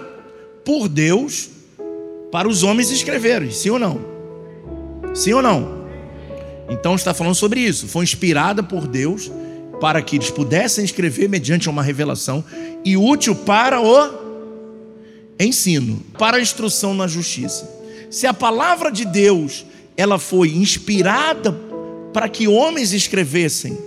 por Deus para os homens escreverem, sim ou não? Sim ou não? Então está falando sobre isso. Foi inspirada por Deus para que eles pudessem escrever mediante uma revelação e útil para o ensino, para a instrução na justiça. Se a palavra de Deus ela foi inspirada para que homens escrevessem,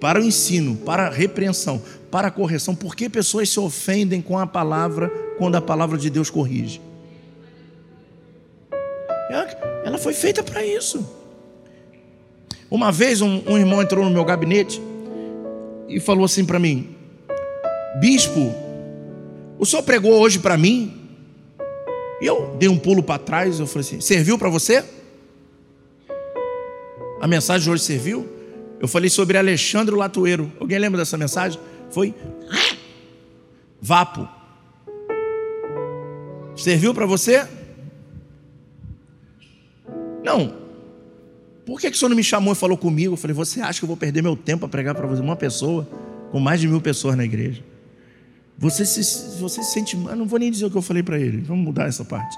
para o ensino, para a repreensão, para a correção, por que pessoas se ofendem com a palavra quando a palavra de Deus corrige? Ela foi feita para isso. Uma vez um, um irmão entrou no meu gabinete e falou assim para mim: Bispo, o senhor pregou hoje para mim? E eu dei um pulo para trás, eu falei assim: serviu para você? A mensagem de hoje serviu? Eu falei sobre Alexandre Latueiro. Alguém lembra dessa mensagem? Foi Vapo. Serviu para você? Não. Por que, que o senhor não me chamou e falou comigo? Eu falei, você acha que eu vou perder meu tempo para pregar para você? Uma pessoa, com mais de mil pessoas na igreja. Você se, você se sente. Eu não vou nem dizer o que eu falei para ele. Vamos mudar essa parte.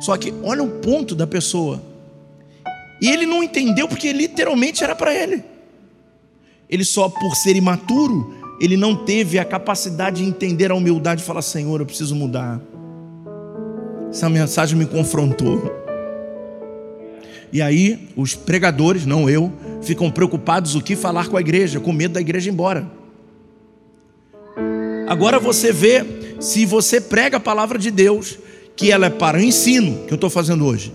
Só que olha o ponto da pessoa. E ele não entendeu porque literalmente era para ele. Ele só por ser imaturo, ele não teve a capacidade de entender a humildade e falar: Senhor, eu preciso mudar. Essa mensagem me confrontou. E aí, os pregadores, não eu, ficam preocupados o que falar com a igreja, com medo da igreja ir embora. Agora você vê se você prega a palavra de Deus, que ela é para o ensino, que eu estou fazendo hoje,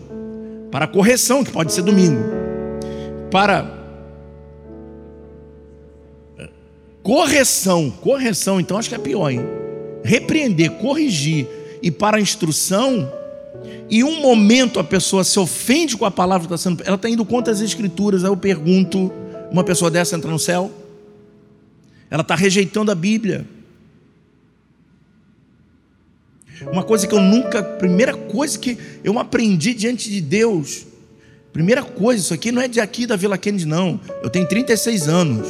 para correção, que pode ser domingo, para correção, correção, então acho que é pior, hein? Repreender, corrigir e para instrução, e um momento a pessoa se ofende com a palavra que está sendo. Ela está indo contra as escrituras. Aí eu pergunto: uma pessoa dessa entra no céu? Ela está rejeitando a Bíblia. Uma coisa que eu nunca, primeira coisa que eu aprendi diante de Deus, primeira coisa, isso aqui não é de aqui da Vila Kennedy, não. Eu tenho 36 anos.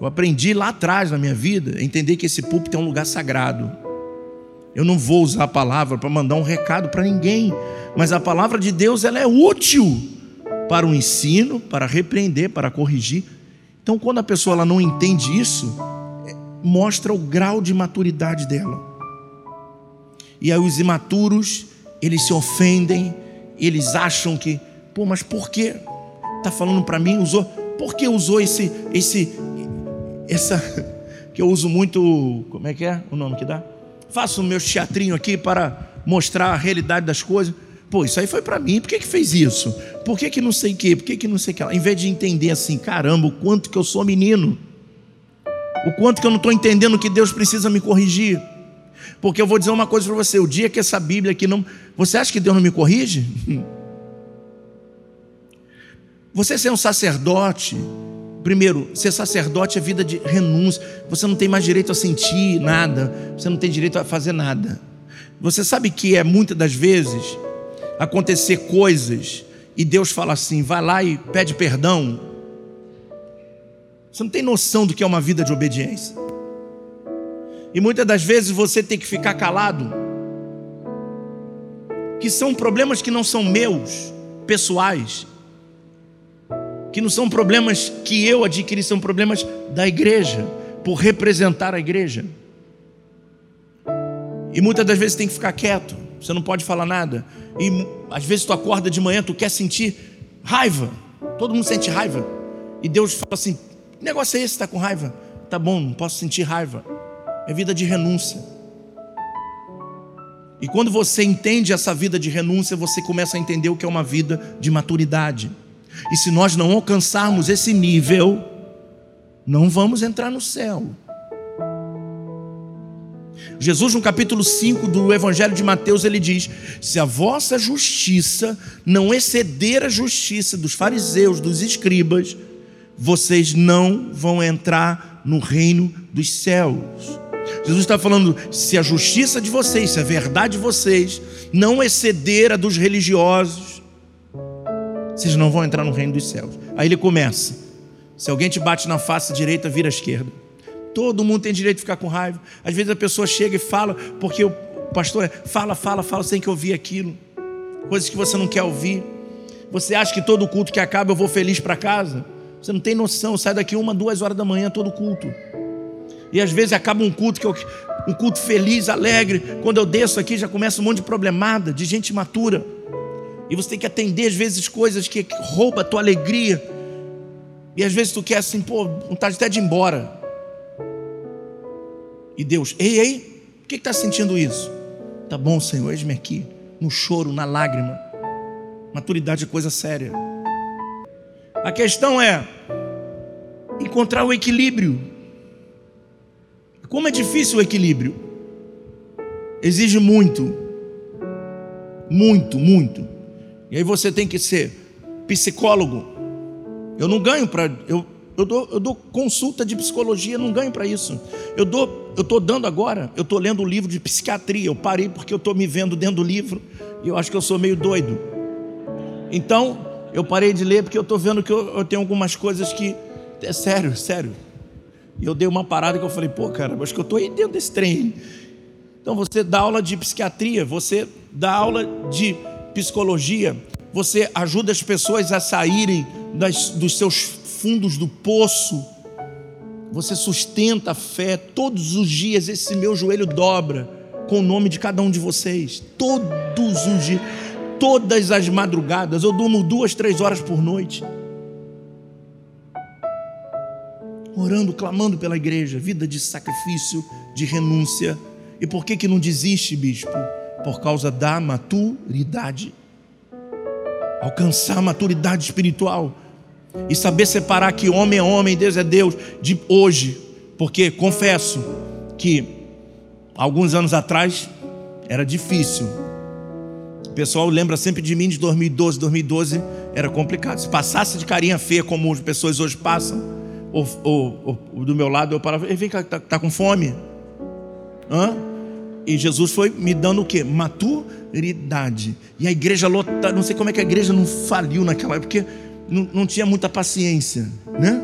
Eu aprendi lá atrás na minha vida entender que esse púlpito é um lugar sagrado. Eu não vou usar a palavra para mandar um recado para ninguém, mas a palavra de Deus ela é útil para o ensino, para repreender, para corrigir. Então, quando a pessoa ela não entende isso, é, mostra o grau de maturidade dela. E aí os imaturos, eles se ofendem, eles acham que, pô, mas por que tá falando para mim usou? Por que usou esse esse essa que eu uso muito, como é que é o nome que dá? faço o meu teatrinho aqui para mostrar a realidade das coisas. Pô, isso aí foi para mim, por que, que fez isso? Por que, que não sei o quê? Por que, que não sei o que? Em vez de entender assim, caramba, o quanto que eu sou menino, o quanto que eu não estou entendendo que Deus precisa me corrigir. Porque eu vou dizer uma coisa para você: o dia que essa Bíblia aqui não. Você acha que Deus não me corrige? Você ser um sacerdote, Primeiro, ser sacerdote é vida de renúncia. Você não tem mais direito a sentir nada, você não tem direito a fazer nada. Você sabe que é muitas das vezes acontecer coisas e Deus fala assim: vai lá e pede perdão. Você não tem noção do que é uma vida de obediência. E muitas das vezes você tem que ficar calado, que são problemas que não são meus, pessoais, que não são problemas que eu adquiri, são problemas da igreja, por representar a igreja. E muitas das vezes tem que ficar quieto, você não pode falar nada. E às vezes tu acorda de manhã, tu quer sentir raiva. Todo mundo sente raiva. E Deus fala assim: que negócio é esse? Está com raiva? Tá bom, não posso sentir raiva. É vida de renúncia. E quando você entende essa vida de renúncia, você começa a entender o que é uma vida de maturidade. E se nós não alcançarmos esse nível, não vamos entrar no céu. Jesus, no capítulo 5 do Evangelho de Mateus, ele diz: Se a vossa justiça não exceder a justiça dos fariseus, dos escribas, vocês não vão entrar no reino dos céus. Jesus está falando: se a justiça de vocês, se a verdade de vocês não exceder a dos religiosos, vocês não vão entrar no reino dos céus. Aí ele começa: se alguém te bate na face direita, vira à esquerda. Todo mundo tem direito de ficar com raiva. Às vezes a pessoa chega e fala, porque o pastor é, fala, fala, fala, sem que ouvir aquilo. Coisas que você não quer ouvir. Você acha que todo culto que acaba eu vou feliz para casa? Você não tem noção, sai daqui uma, duas horas da manhã todo culto. E às vezes acaba um culto que eu, um culto feliz, alegre. Quando eu desço aqui já começa um monte de problemada, de gente matura. E você tem que atender às vezes coisas que roubam a tua alegria. E às vezes tu quer assim, pô, vontade até de ir embora. E Deus, ei, ei, por que está sentindo isso? Tá bom, Senhor, eis-me aqui, no choro, na lágrima. Maturidade é coisa séria. A questão é encontrar o equilíbrio. Como é difícil o equilíbrio? Exige muito, muito, muito. E aí você tem que ser psicólogo. Eu não ganho para eu, eu dou, eu dou consulta de psicologia, não ganho para isso. Eu dou, eu estou dando agora, eu estou lendo um livro de psiquiatria. Eu parei porque eu estou me vendo dentro do livro e eu acho que eu sou meio doido. Então, eu parei de ler porque eu estou vendo que eu, eu, tenho algumas coisas que. É sério, sério. E eu dei uma parada que eu falei, pô, cara, acho que eu estou aí dentro desse trem. Então você dá aula de psiquiatria, você dá aula de psicologia, você ajuda as pessoas a saírem das, dos seus fundos do poço, você sustenta a fé. Todos os dias esse meu joelho dobra com o nome de cada um de vocês. Todos os dias todas as madrugadas, eu durmo duas, três horas por noite. Orando, clamando pela igreja, vida de sacrifício, de renúncia. E por que que não desiste, bispo? Por causa da maturidade. Alcançar a maturidade espiritual e saber separar que homem é homem, Deus é Deus de hoje. Porque confesso que alguns anos atrás era difícil o pessoal lembra sempre de mim de 2012. 2012 era complicado. Se passasse de carinha feia como as pessoas hoje passam, ou, ou, ou do meu lado eu parava, vem cá, tá, tá com fome? Hã? E Jesus foi me dando o que? Maturidade. E a igreja lotada, não sei como é que a igreja não faliu naquela época, porque não, não tinha muita paciência, né?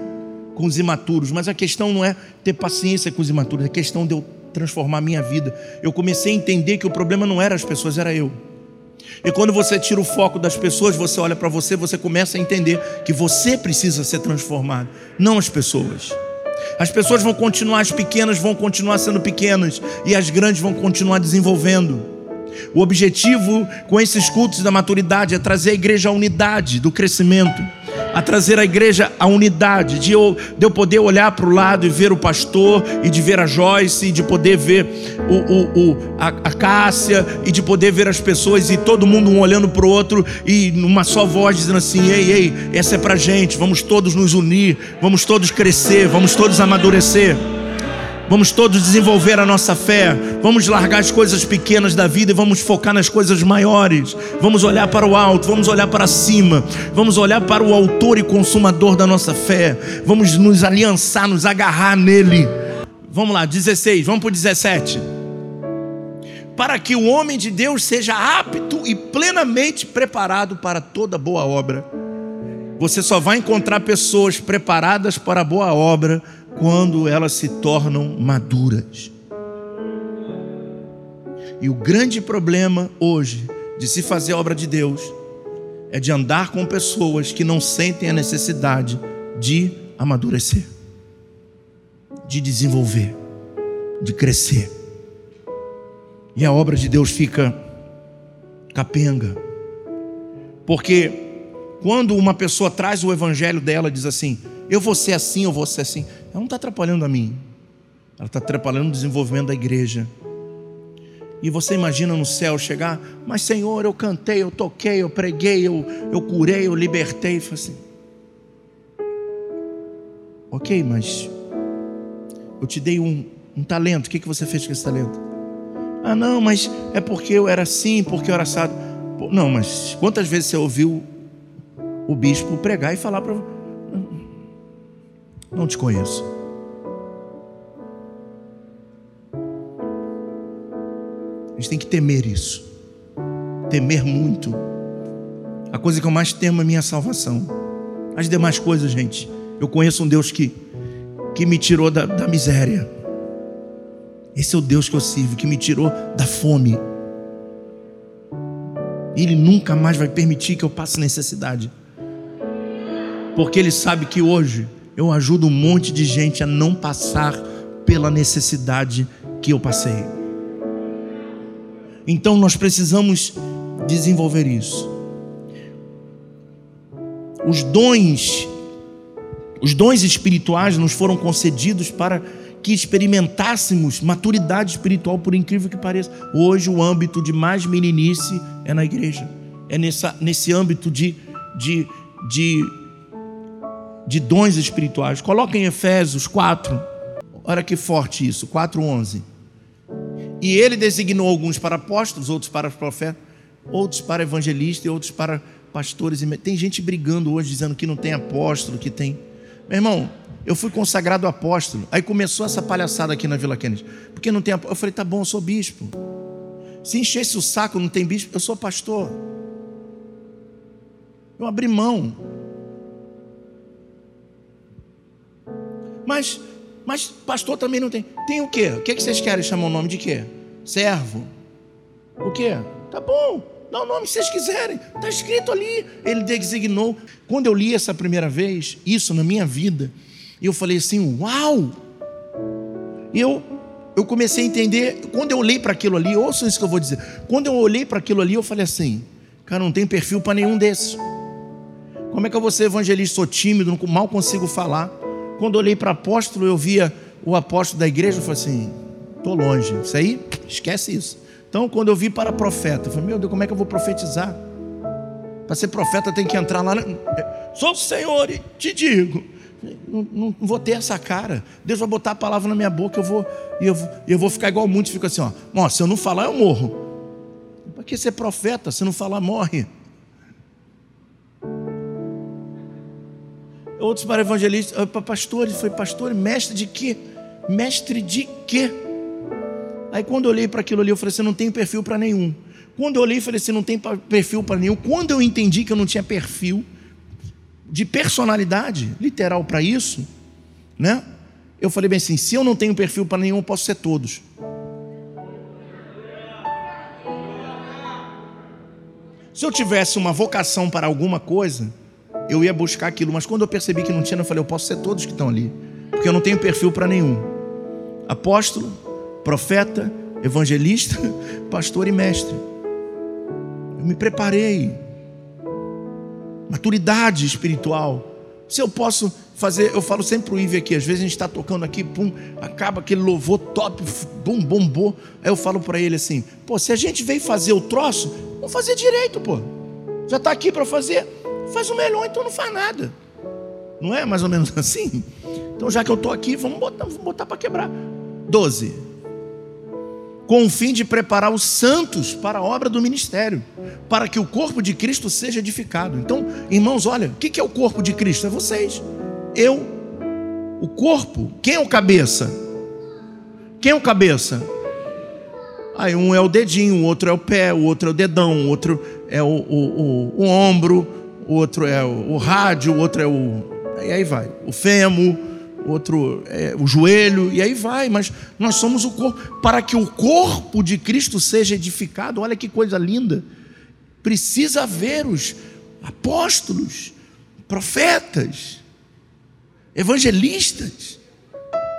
Com os imaturos. Mas a questão não é ter paciência com os imaturos, é questão de eu transformar a minha vida. Eu comecei a entender que o problema não era as pessoas, era eu. E quando você tira o foco das pessoas, você olha para você, você começa a entender que você precisa ser transformado, não as pessoas. As pessoas vão continuar, as pequenas vão continuar sendo pequenas e as grandes vão continuar desenvolvendo. O objetivo com esses cultos da maturidade é trazer a igreja à unidade do crescimento a trazer a igreja à unidade, de eu, de eu poder olhar para o lado e ver o pastor, e de ver a Joyce, e de poder ver o, o, o a, a Cássia, e de poder ver as pessoas, e todo mundo um olhando para o outro, e numa só voz dizendo assim: ei, ei, essa é para gente, vamos todos nos unir, vamos todos crescer, vamos todos amadurecer. Vamos todos desenvolver a nossa fé. Vamos largar as coisas pequenas da vida e vamos focar nas coisas maiores. Vamos olhar para o alto, vamos olhar para cima. Vamos olhar para o autor e consumador da nossa fé. Vamos nos aliançar, nos agarrar nele. Vamos lá, 16, vamos para o 17. Para que o homem de Deus seja apto e plenamente preparado para toda boa obra. Você só vai encontrar pessoas preparadas para a boa obra quando elas se tornam maduras. E o grande problema hoje de se fazer a obra de Deus é de andar com pessoas que não sentem a necessidade de amadurecer, de desenvolver, de crescer. E a obra de Deus fica capenga. Porque quando uma pessoa traz o evangelho dela, diz assim: Eu vou ser assim, eu vou ser assim. Ela não está atrapalhando a mim, ela está atrapalhando o desenvolvimento da igreja. E você imagina no céu chegar, mas Senhor, eu cantei, eu toquei, eu preguei, eu, eu curei, eu libertei. Falei assim, ok, mas eu te dei um, um talento, o que, que você fez com esse talento? Ah, não, mas é porque eu era assim, porque eu era assado. Não, mas quantas vezes você ouviu o bispo pregar e falar para não te conheço. A gente tem que temer isso. Temer muito. A coisa que eu mais temo é minha salvação. As demais coisas, gente. Eu conheço um Deus que que me tirou da, da miséria. Esse é o Deus que eu sirvo, que me tirou da fome. Ele nunca mais vai permitir que eu passe necessidade. Porque Ele sabe que hoje eu ajudo um monte de gente a não passar pela necessidade que eu passei. Então nós precisamos desenvolver isso. Os dons, os dons espirituais nos foram concedidos para que experimentássemos maturidade espiritual, por incrível que pareça. Hoje o âmbito de mais meninice é na igreja, é nessa, nesse âmbito de, de, de, de dons espirituais. Coloca em Efésios 4, olha que forte isso, 4,11. E ele designou alguns para apóstolos, outros para profetas, outros para evangelistas e outros para pastores. Tem gente brigando hoje dizendo que não tem apóstolo, que tem. Meu irmão, eu fui consagrado apóstolo. Aí começou essa palhaçada aqui na Vila Kennedy. Porque não tem apóstolo. Eu falei, tá bom, eu sou bispo. Se enchesse o saco, não tem bispo, eu sou pastor. Eu abri mão. Mas, mas pastor também não tem. Tem o quê? O que vocês querem chamar o nome de quê? Servo. O quê? Tá bom. Dá o nome que vocês quiserem. Está escrito ali. Ele designou. Quando eu li essa primeira vez, isso na minha vida, eu falei assim: Uau! Eu, eu comecei a entender. Quando eu olhei para aquilo ali, ouça isso que eu vou dizer. Quando eu olhei para aquilo ali, eu falei assim: Cara, não tem perfil para nenhum desses. Como é que eu vou ser evangelista? Sou tímido, mal consigo falar. Quando olhei para apóstolo, eu via o apóstolo da igreja, eu falei assim: Estou longe. Isso aí, esquece isso. Então, quando eu vi para profeta, eu falei: Meu Deus, como é que eu vou profetizar? Para ser profeta tem que entrar lá. Na... Sou o Senhor e te digo não, não, vou ter essa cara. Deus vai botar a palavra na minha boca, eu vou, eu eu vou ficar igual muitos, fica assim, ó. Se eu não falar, eu morro. Para que ser profeta? Se não falar, morre. Outros para evangelistas, para pastores, foi pastor, mestre de quê? Mestre de quê? Aí quando eu olhei para aquilo ali, eu falei assim, não tem perfil para nenhum. Quando eu olhei, eu falei assim, não tem perfil para nenhum. Quando eu entendi que eu não tinha perfil, de personalidade literal para isso, né? Eu falei bem assim: se eu não tenho perfil para nenhum, eu posso ser todos. Se eu tivesse uma vocação para alguma coisa, eu ia buscar aquilo, mas quando eu percebi que não tinha, eu falei: eu posso ser todos que estão ali, porque eu não tenho perfil para nenhum. Apóstolo, profeta, evangelista, pastor e mestre. Eu me preparei maturidade espiritual. Se eu posso fazer, eu falo sempre para o Ive aqui, às vezes a gente está tocando aqui, pum, acaba aquele louvor top, bum, bombou. Aí eu falo para ele assim: pô, se a gente veio fazer o troço, vamos fazer direito, pô. Já está aqui para fazer, faz o melhor, então não faz nada. Não é mais ou menos assim? Então já que eu estou aqui, vamos botar, vamos botar para quebrar. Doze com o fim de preparar os santos para a obra do ministério, para que o corpo de Cristo seja edificado. Então, irmãos, olha, o que é o corpo de Cristo? É vocês, eu, o corpo. Quem é o cabeça? Quem é o cabeça? Aí um é o dedinho, o outro é o pé, o outro é o dedão, o outro é o, o, o, o ombro, o outro é o, rádio, o outro é o. E aí vai, o fêmur outro é, o joelho, e aí vai, mas nós somos o corpo. Para que o corpo de Cristo seja edificado, olha que coisa linda. Precisa haver os apóstolos, profetas, evangelistas,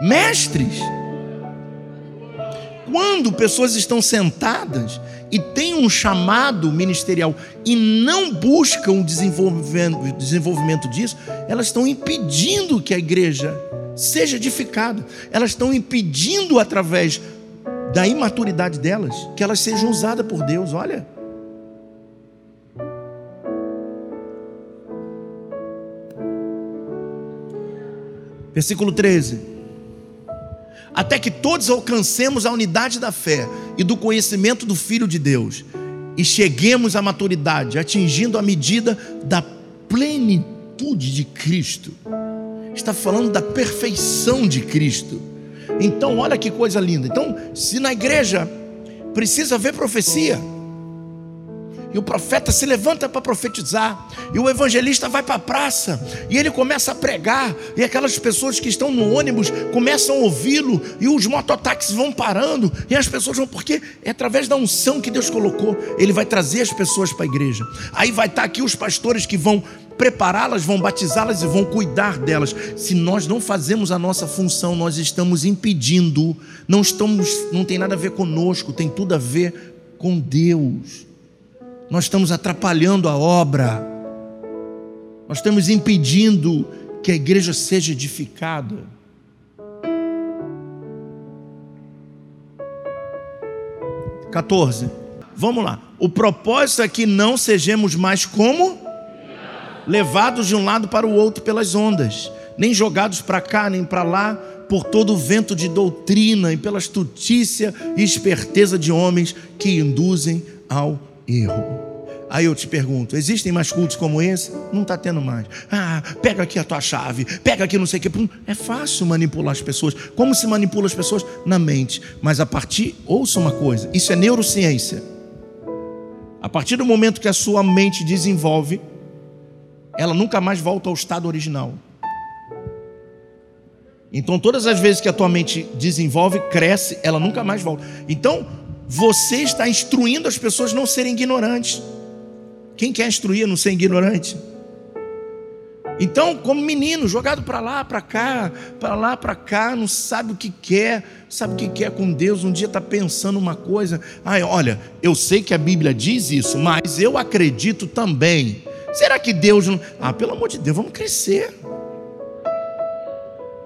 mestres. Quando pessoas estão sentadas e têm um chamado ministerial e não buscam o desenvolvimento, disso, elas estão impedindo que a igreja seja edificada. Elas estão impedindo, através da imaturidade delas, que elas sejam usadas por Deus. Olha. Versículo 13 até que todos alcancemos a unidade da fé e do conhecimento do Filho de Deus e cheguemos à maturidade, atingindo a medida da plenitude de Cristo. Está falando da perfeição de Cristo. Então, olha que coisa linda. Então, se na igreja precisa haver profecia, E o profeta se levanta para profetizar. E o evangelista vai para a praça. E ele começa a pregar. E aquelas pessoas que estão no ônibus começam a ouvi-lo. E os mototáxis vão parando. E as pessoas vão, porque é através da unção que Deus colocou. Ele vai trazer as pessoas para a igreja. Aí vai estar aqui os pastores que vão prepará-las, vão batizá-las e vão cuidar delas. Se nós não fazemos a nossa função, nós estamos impedindo, não estamos, não tem nada a ver conosco, tem tudo a ver com Deus nós estamos atrapalhando a obra, nós estamos impedindo que a igreja seja edificada. Quatorze. Vamos lá. O propósito é que não sejamos mais como levados de um lado para o outro pelas ondas, nem jogados para cá nem para lá por todo o vento de doutrina e pela astutícia e esperteza de homens que induzem ao erro. Aí eu te pergunto: existem mais cultos como esse? Não está tendo mais. Ah, pega aqui a tua chave, pega aqui não sei o que. É fácil manipular as pessoas. Como se manipula as pessoas? Na mente. Mas a partir, ouça uma coisa: isso é neurociência. A partir do momento que a sua mente desenvolve, ela nunca mais volta ao estado original. Então, todas as vezes que a tua mente desenvolve, cresce, ela nunca mais volta. Então, você está instruindo as pessoas não serem ignorantes. Quem quer instruir não ser ignorante? Então, como menino, jogado para lá, para cá, para lá, para cá, não sabe o que quer, sabe o que quer com Deus. Um dia está pensando uma coisa. Ai, olha, eu sei que a Bíblia diz isso, mas eu acredito também. Será que Deus não. Ah, pelo amor de Deus, vamos crescer.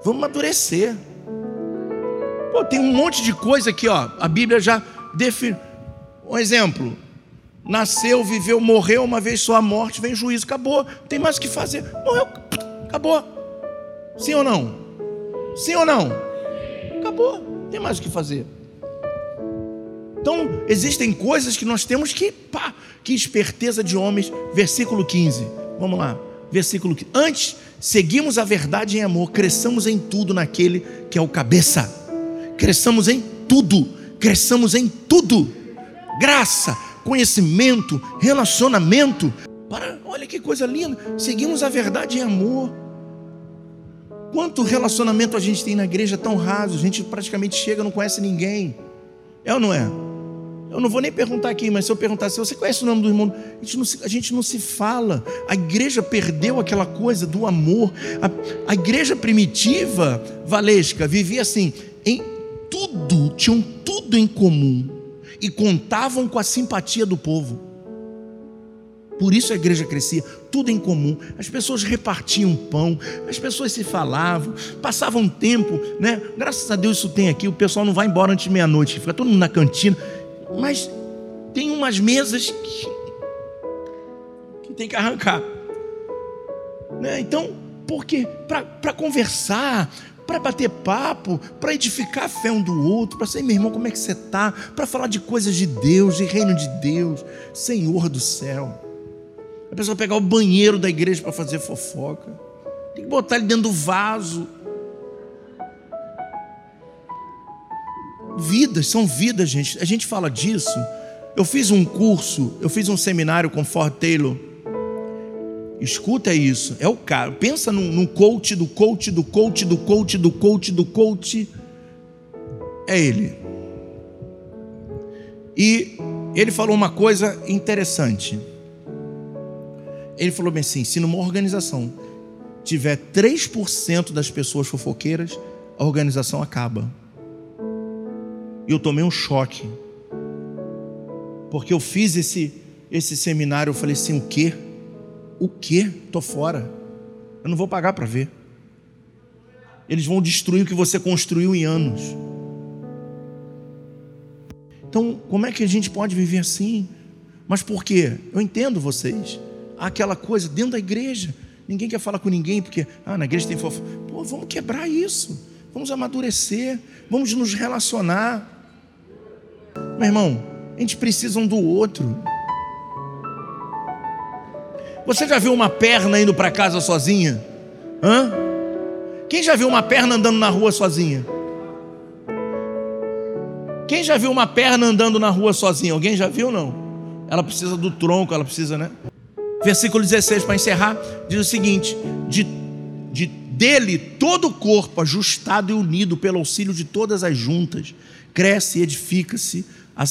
Vamos amadurecer. Pô, tem um monte de coisa aqui, ó. A Bíblia já define. Um exemplo: nasceu, viveu, morreu, uma vez só a morte, vem juízo, acabou, não tem mais o que fazer, morreu, acabou. Sim ou não? Sim ou não? Acabou, não tem mais o que fazer. Então, existem coisas que nós temos que, pá, que esperteza de homens, versículo 15. Vamos lá, versículo 15. Antes, seguimos a verdade em amor, cresçamos em tudo naquele que é o cabeça. Cresçamos em tudo, cresçamos em tudo. Graça, conhecimento, relacionamento. Para, olha que coisa linda. Seguimos a verdade em amor. Quanto relacionamento a gente tem na igreja tão raso, a gente praticamente chega, não conhece ninguém. É ou não é? Eu não vou nem perguntar aqui, mas se eu perguntar se você conhece o nome do irmão, a gente não se, a gente não se fala. A igreja perdeu aquela coisa do amor. A, a igreja primitiva, Valesca, vivia assim, em tudo, tinham tudo em comum e contavam com a simpatia do povo. Por isso a igreja crescia, tudo em comum. As pessoas repartiam pão, as pessoas se falavam, passavam tempo, né? Graças a Deus isso tem aqui. O pessoal não vai embora antes de meia-noite, fica todo mundo na cantina. Mas tem umas mesas que, que tem que arrancar. Né? Então, porque para conversar, para bater papo, para edificar a fé um do outro, para ser, meu irmão, como é que você está? Para falar de coisas de Deus, de reino de Deus, Senhor do céu. A pessoa pegar o banheiro da igreja para fazer fofoca, tem que botar ele dentro do vaso. Vidas, são vidas, gente. A gente fala disso. Eu fiz um curso, eu fiz um seminário com Ford Taylor Escuta isso. É o cara. Pensa no, coach do coach do coach do coach do coach do coach. É ele. E ele falou uma coisa interessante. Ele falou bem assim: se numa organização tiver 3% das pessoas fofoqueiras, a organização acaba. E eu tomei um choque. Porque eu fiz esse, esse seminário, eu falei assim: o quê? O que? Estou fora. Eu não vou pagar para ver. Eles vão destruir o que você construiu em anos. Então, como é que a gente pode viver assim? Mas por quê? Eu entendo vocês. Há aquela coisa dentro da igreja. Ninguém quer falar com ninguém porque, ah, na igreja tem fofo. Pô, vamos quebrar isso. Vamos amadurecer. Vamos nos relacionar. Meu irmão, a gente precisa um do outro. Você já viu uma perna indo para casa sozinha? Hã? Quem já viu uma perna andando na rua sozinha? Quem já viu uma perna andando na rua sozinha? Alguém já viu não? ela precisa do tronco, ela precisa, né? Versículo 16 para encerrar, diz o seguinte: de, de dele todo o corpo ajustado e unido pelo auxílio de todas as juntas, cresce e edifica-se a,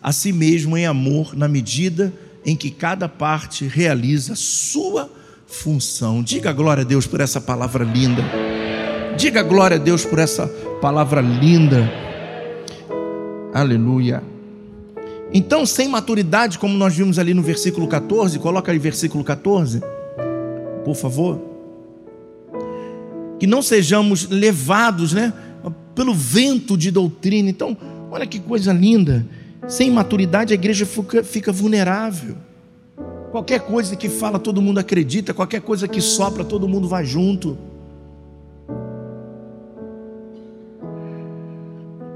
a si mesmo em amor, na medida em que cada parte realiza sua função. Diga glória a Deus por essa palavra linda. Diga glória a Deus por essa palavra linda. Aleluia. Então, sem maturidade, como nós vimos ali no versículo 14, coloca aí versículo 14, por favor. Que não sejamos levados, né, pelo vento de doutrina. Então, olha que coisa linda. Sem maturidade, a igreja fica, fica vulnerável. Qualquer coisa que fala, todo mundo acredita. Qualquer coisa que sopra, todo mundo vai junto.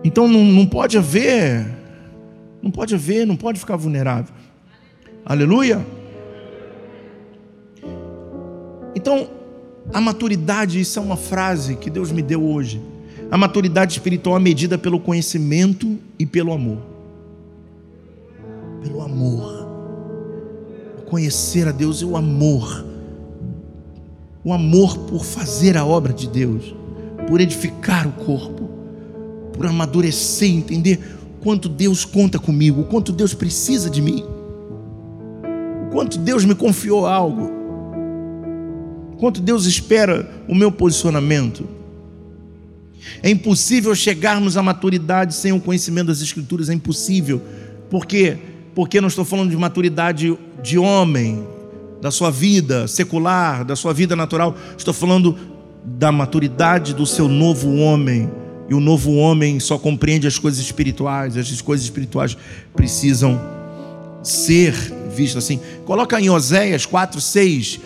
Então não, não pode haver, não pode haver, não pode ficar vulnerável. Aleluia. Então, a maturidade, isso é uma frase que Deus me deu hoje. A maturidade espiritual é medida pelo conhecimento e pelo amor. Pelo amor. Conhecer a Deus e o amor. O amor por fazer a obra de Deus, por edificar o corpo por amadurecer, entender quanto Deus conta comigo, o quanto Deus precisa de mim, o quanto Deus me confiou algo, o quanto Deus espera o meu posicionamento. É impossível chegarmos à maturidade sem o conhecimento das Escrituras, é impossível. Por quê? Porque não estou falando de maturidade de homem, da sua vida secular, da sua vida natural, estou falando da maturidade do seu novo homem e o novo homem só compreende as coisas espirituais, as coisas espirituais precisam ser vistas assim. Coloca em Oséias 4, 6.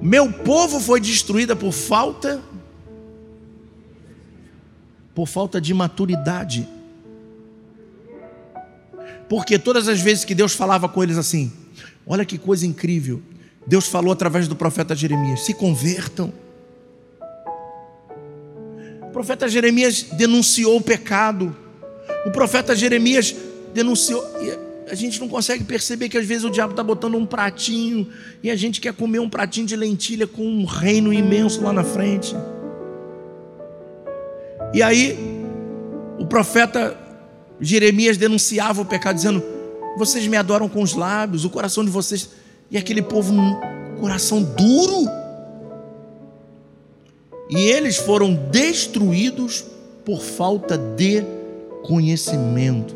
Meu povo foi destruída por falta por falta de maturidade. Porque todas as vezes que Deus falava com eles assim, olha que coisa incrível. Deus falou através do profeta Jeremias: se convertam profeta Jeremias denunciou o pecado. O profeta Jeremias denunciou. A gente não consegue perceber que às vezes o diabo está botando um pratinho e a gente quer comer um pratinho de lentilha com um reino imenso lá na frente. E aí, o profeta Jeremias denunciava o pecado, dizendo: Vocês me adoram com os lábios, o coração de vocês. E aquele povo, coração duro e eles foram destruídos por falta de conhecimento,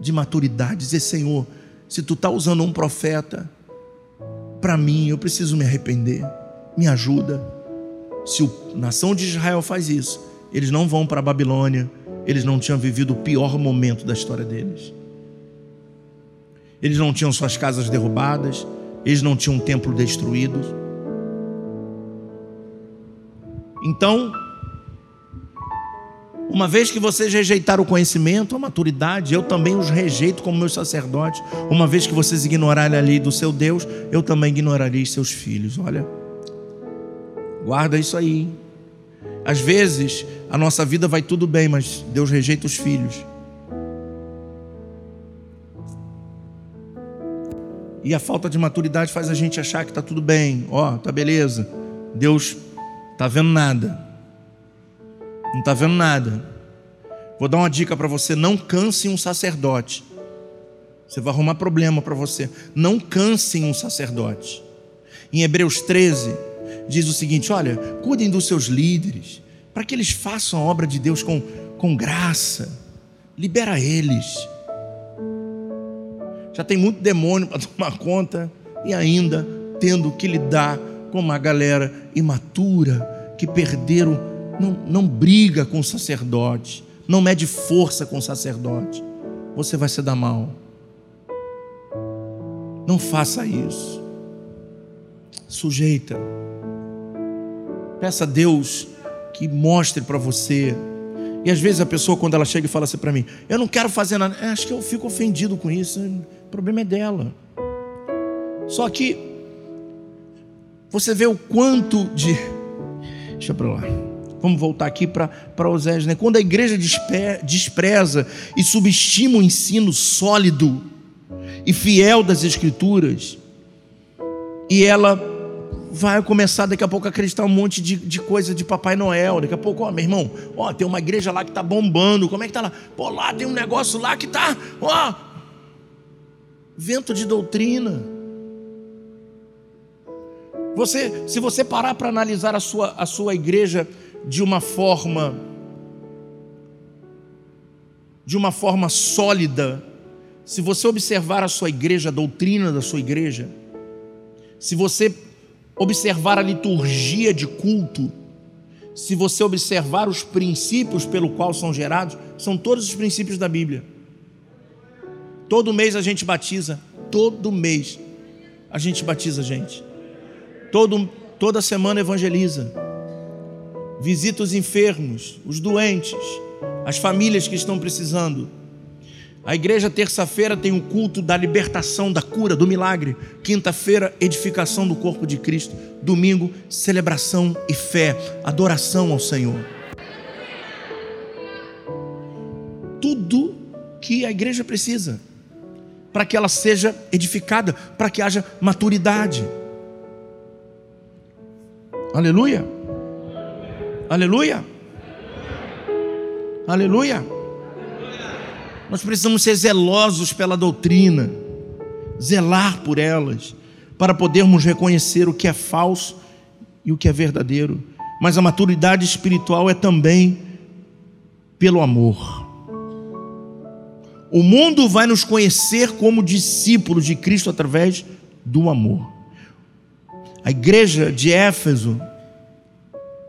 de maturidade. Dizer, Senhor, se tu está usando um profeta para mim, eu preciso me arrepender, me ajuda. Se a nação de Israel faz isso, eles não vão para a Babilônia, eles não tinham vivido o pior momento da história deles. Eles não tinham suas casas derrubadas, eles não tinham um templo destruído então, uma vez que vocês rejeitaram o conhecimento, a maturidade, eu também os rejeito como meus sacerdotes. Uma vez que vocês ignorarem a lei do seu Deus, eu também ignorarei seus filhos. Olha, guarda isso aí. Às vezes, a nossa vida vai tudo bem, mas Deus rejeita os filhos. E a falta de maturidade faz a gente achar que está tudo bem, ó, oh, tá beleza. Deus Está vendo nada. Não está vendo nada. Vou dar uma dica para você: não canse um sacerdote. Você vai arrumar problema para você. Não canse um sacerdote. Em Hebreus 13, diz o seguinte: olha, cuidem dos seus líderes, para que eles façam a obra de Deus com, com graça. Libera eles. Já tem muito demônio para tomar conta e ainda tendo que lidar com uma galera imatura que perderam, não, não briga com o sacerdote, não mede força com o sacerdote. Você vai se dar mal. Não faça isso. Sujeita. Peça a Deus que mostre para você. E às vezes a pessoa, quando ela chega e fala assim para mim: Eu não quero fazer nada, acho que eu fico ofendido com isso. O problema é dela. Só que você vê o quanto de. Deixa para lá. Vamos voltar aqui para Osés, né? Quando a igreja despreza e subestima o ensino sólido e fiel das Escrituras, e ela vai começar daqui a pouco a acreditar um monte de, de coisa de Papai Noel. Daqui a pouco, ó, meu irmão, ó, tem uma igreja lá que tá bombando. Como é que tá lá? Pô, lá tem um negócio lá que tá, ó, vento de doutrina. Você, se você parar para analisar a sua, a sua igreja de uma forma de uma forma sólida, se você observar a sua igreja, a doutrina da sua igreja, se você observar a liturgia de culto, se você observar os princípios pelo qual são gerados, são todos os princípios da Bíblia. Todo mês a gente batiza, todo mês a gente batiza gente. Todo, toda semana evangeliza. Visita os enfermos, os doentes, as famílias que estão precisando. A igreja, terça-feira, tem o culto da libertação, da cura, do milagre. Quinta-feira, edificação do corpo de Cristo. Domingo, celebração e fé, adoração ao Senhor. Tudo que a igreja precisa para que ela seja edificada, para que haja maturidade. Aleluia. Aleluia. Aleluia. Nós precisamos ser zelosos pela doutrina, zelar por elas, para podermos reconhecer o que é falso e o que é verdadeiro. Mas a maturidade espiritual é também pelo amor. O mundo vai nos conhecer como discípulos de Cristo através do amor. A igreja de Éfeso,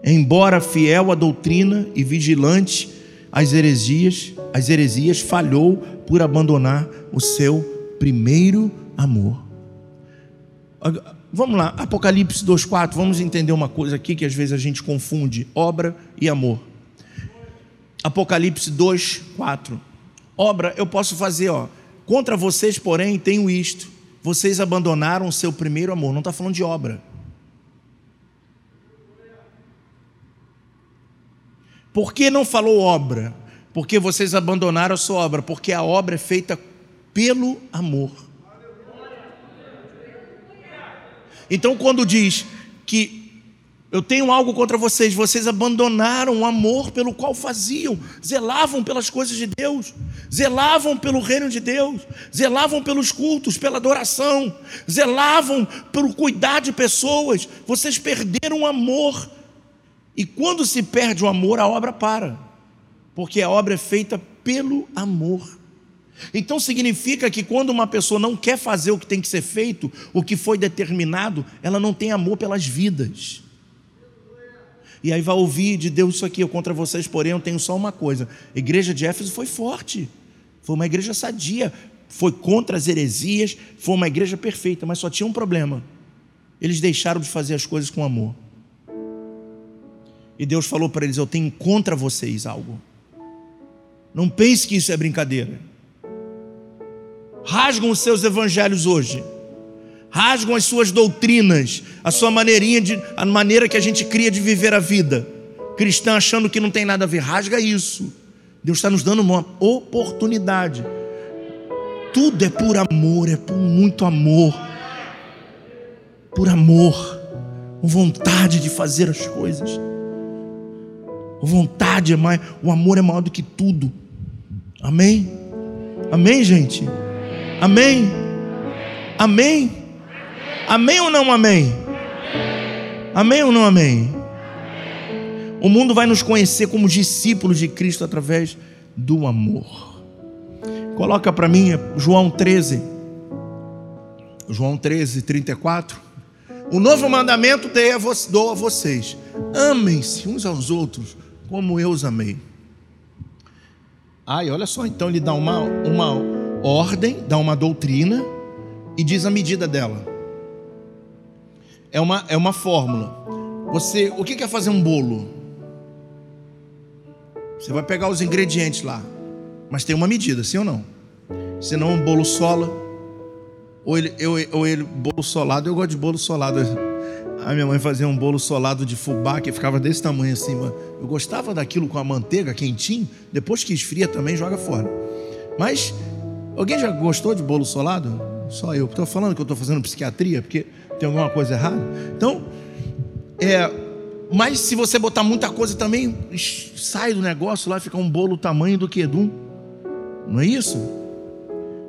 embora fiel à doutrina e vigilante às heresias, as heresias, falhou por abandonar o seu primeiro amor. Vamos lá, Apocalipse 2,4, vamos entender uma coisa aqui que às vezes a gente confunde: obra e amor. Apocalipse 2,4. Obra eu posso fazer, ó. Contra vocês, porém, tenho isto: vocês abandonaram o seu primeiro amor. Não está falando de obra. Por que não falou obra? Porque vocês abandonaram a sua obra, porque a obra é feita pelo amor. Então, quando diz que eu tenho algo contra vocês, vocês abandonaram o amor pelo qual faziam, zelavam pelas coisas de Deus, zelavam pelo reino de Deus, zelavam pelos cultos, pela adoração, zelavam pelo cuidar de pessoas, vocês perderam o amor. E quando se perde o amor, a obra para porque a obra é feita pelo amor. Então significa que quando uma pessoa não quer fazer o que tem que ser feito, o que foi determinado, ela não tem amor pelas vidas. E aí vai ouvir de Deus isso aqui, eu contra vocês, porém eu tenho só uma coisa. A igreja de Éfeso foi forte, foi uma igreja sadia, foi contra as heresias, foi uma igreja perfeita, mas só tinha um problema. Eles deixaram de fazer as coisas com amor. E Deus falou para eles: Eu tenho contra vocês algo. Não pense que isso é brincadeira. Rasgam os seus evangelhos hoje. Rasgam as suas doutrinas, a sua maneirinha de a maneira que a gente cria de viver a vida. Cristã achando que não tem nada a ver, rasga isso. Deus está nos dando uma oportunidade. Tudo é por amor, é por muito amor. Por amor, com vontade de fazer as coisas. Vontade é mais, o amor é maior do que tudo. Amém? Amém, gente? Amém? Amém? Amém ou não amém? Amém ou não amém? O mundo vai nos conhecer como discípulos de Cristo através do amor. Coloca para mim João 13. João 13, 34. O novo mandamento dou a vocês: amem-se uns aos outros como eu os amei. Ai, olha só, então ele dá uma, uma ordem, dá uma doutrina e diz a medida dela. É uma, é uma fórmula. Você, o que é fazer um bolo? Você vai pegar os ingredientes lá, mas tem uma medida, sim ou não? Senão um bolo sola, ou ele, eu, ou ele bolo solado, eu gosto de bolo solado. A minha mãe fazia um bolo solado de fubá que ficava desse tamanho assim. Eu gostava daquilo com a manteiga quentinho. Depois que esfria também joga fora. Mas Alguém já gostou de bolo solado? Só eu. Estou falando que eu estou fazendo psiquiatria porque tem alguma coisa errada. Então, é, mas se você botar muita coisa também, sai do negócio lá, fica um bolo tamanho do quedum. Não é isso?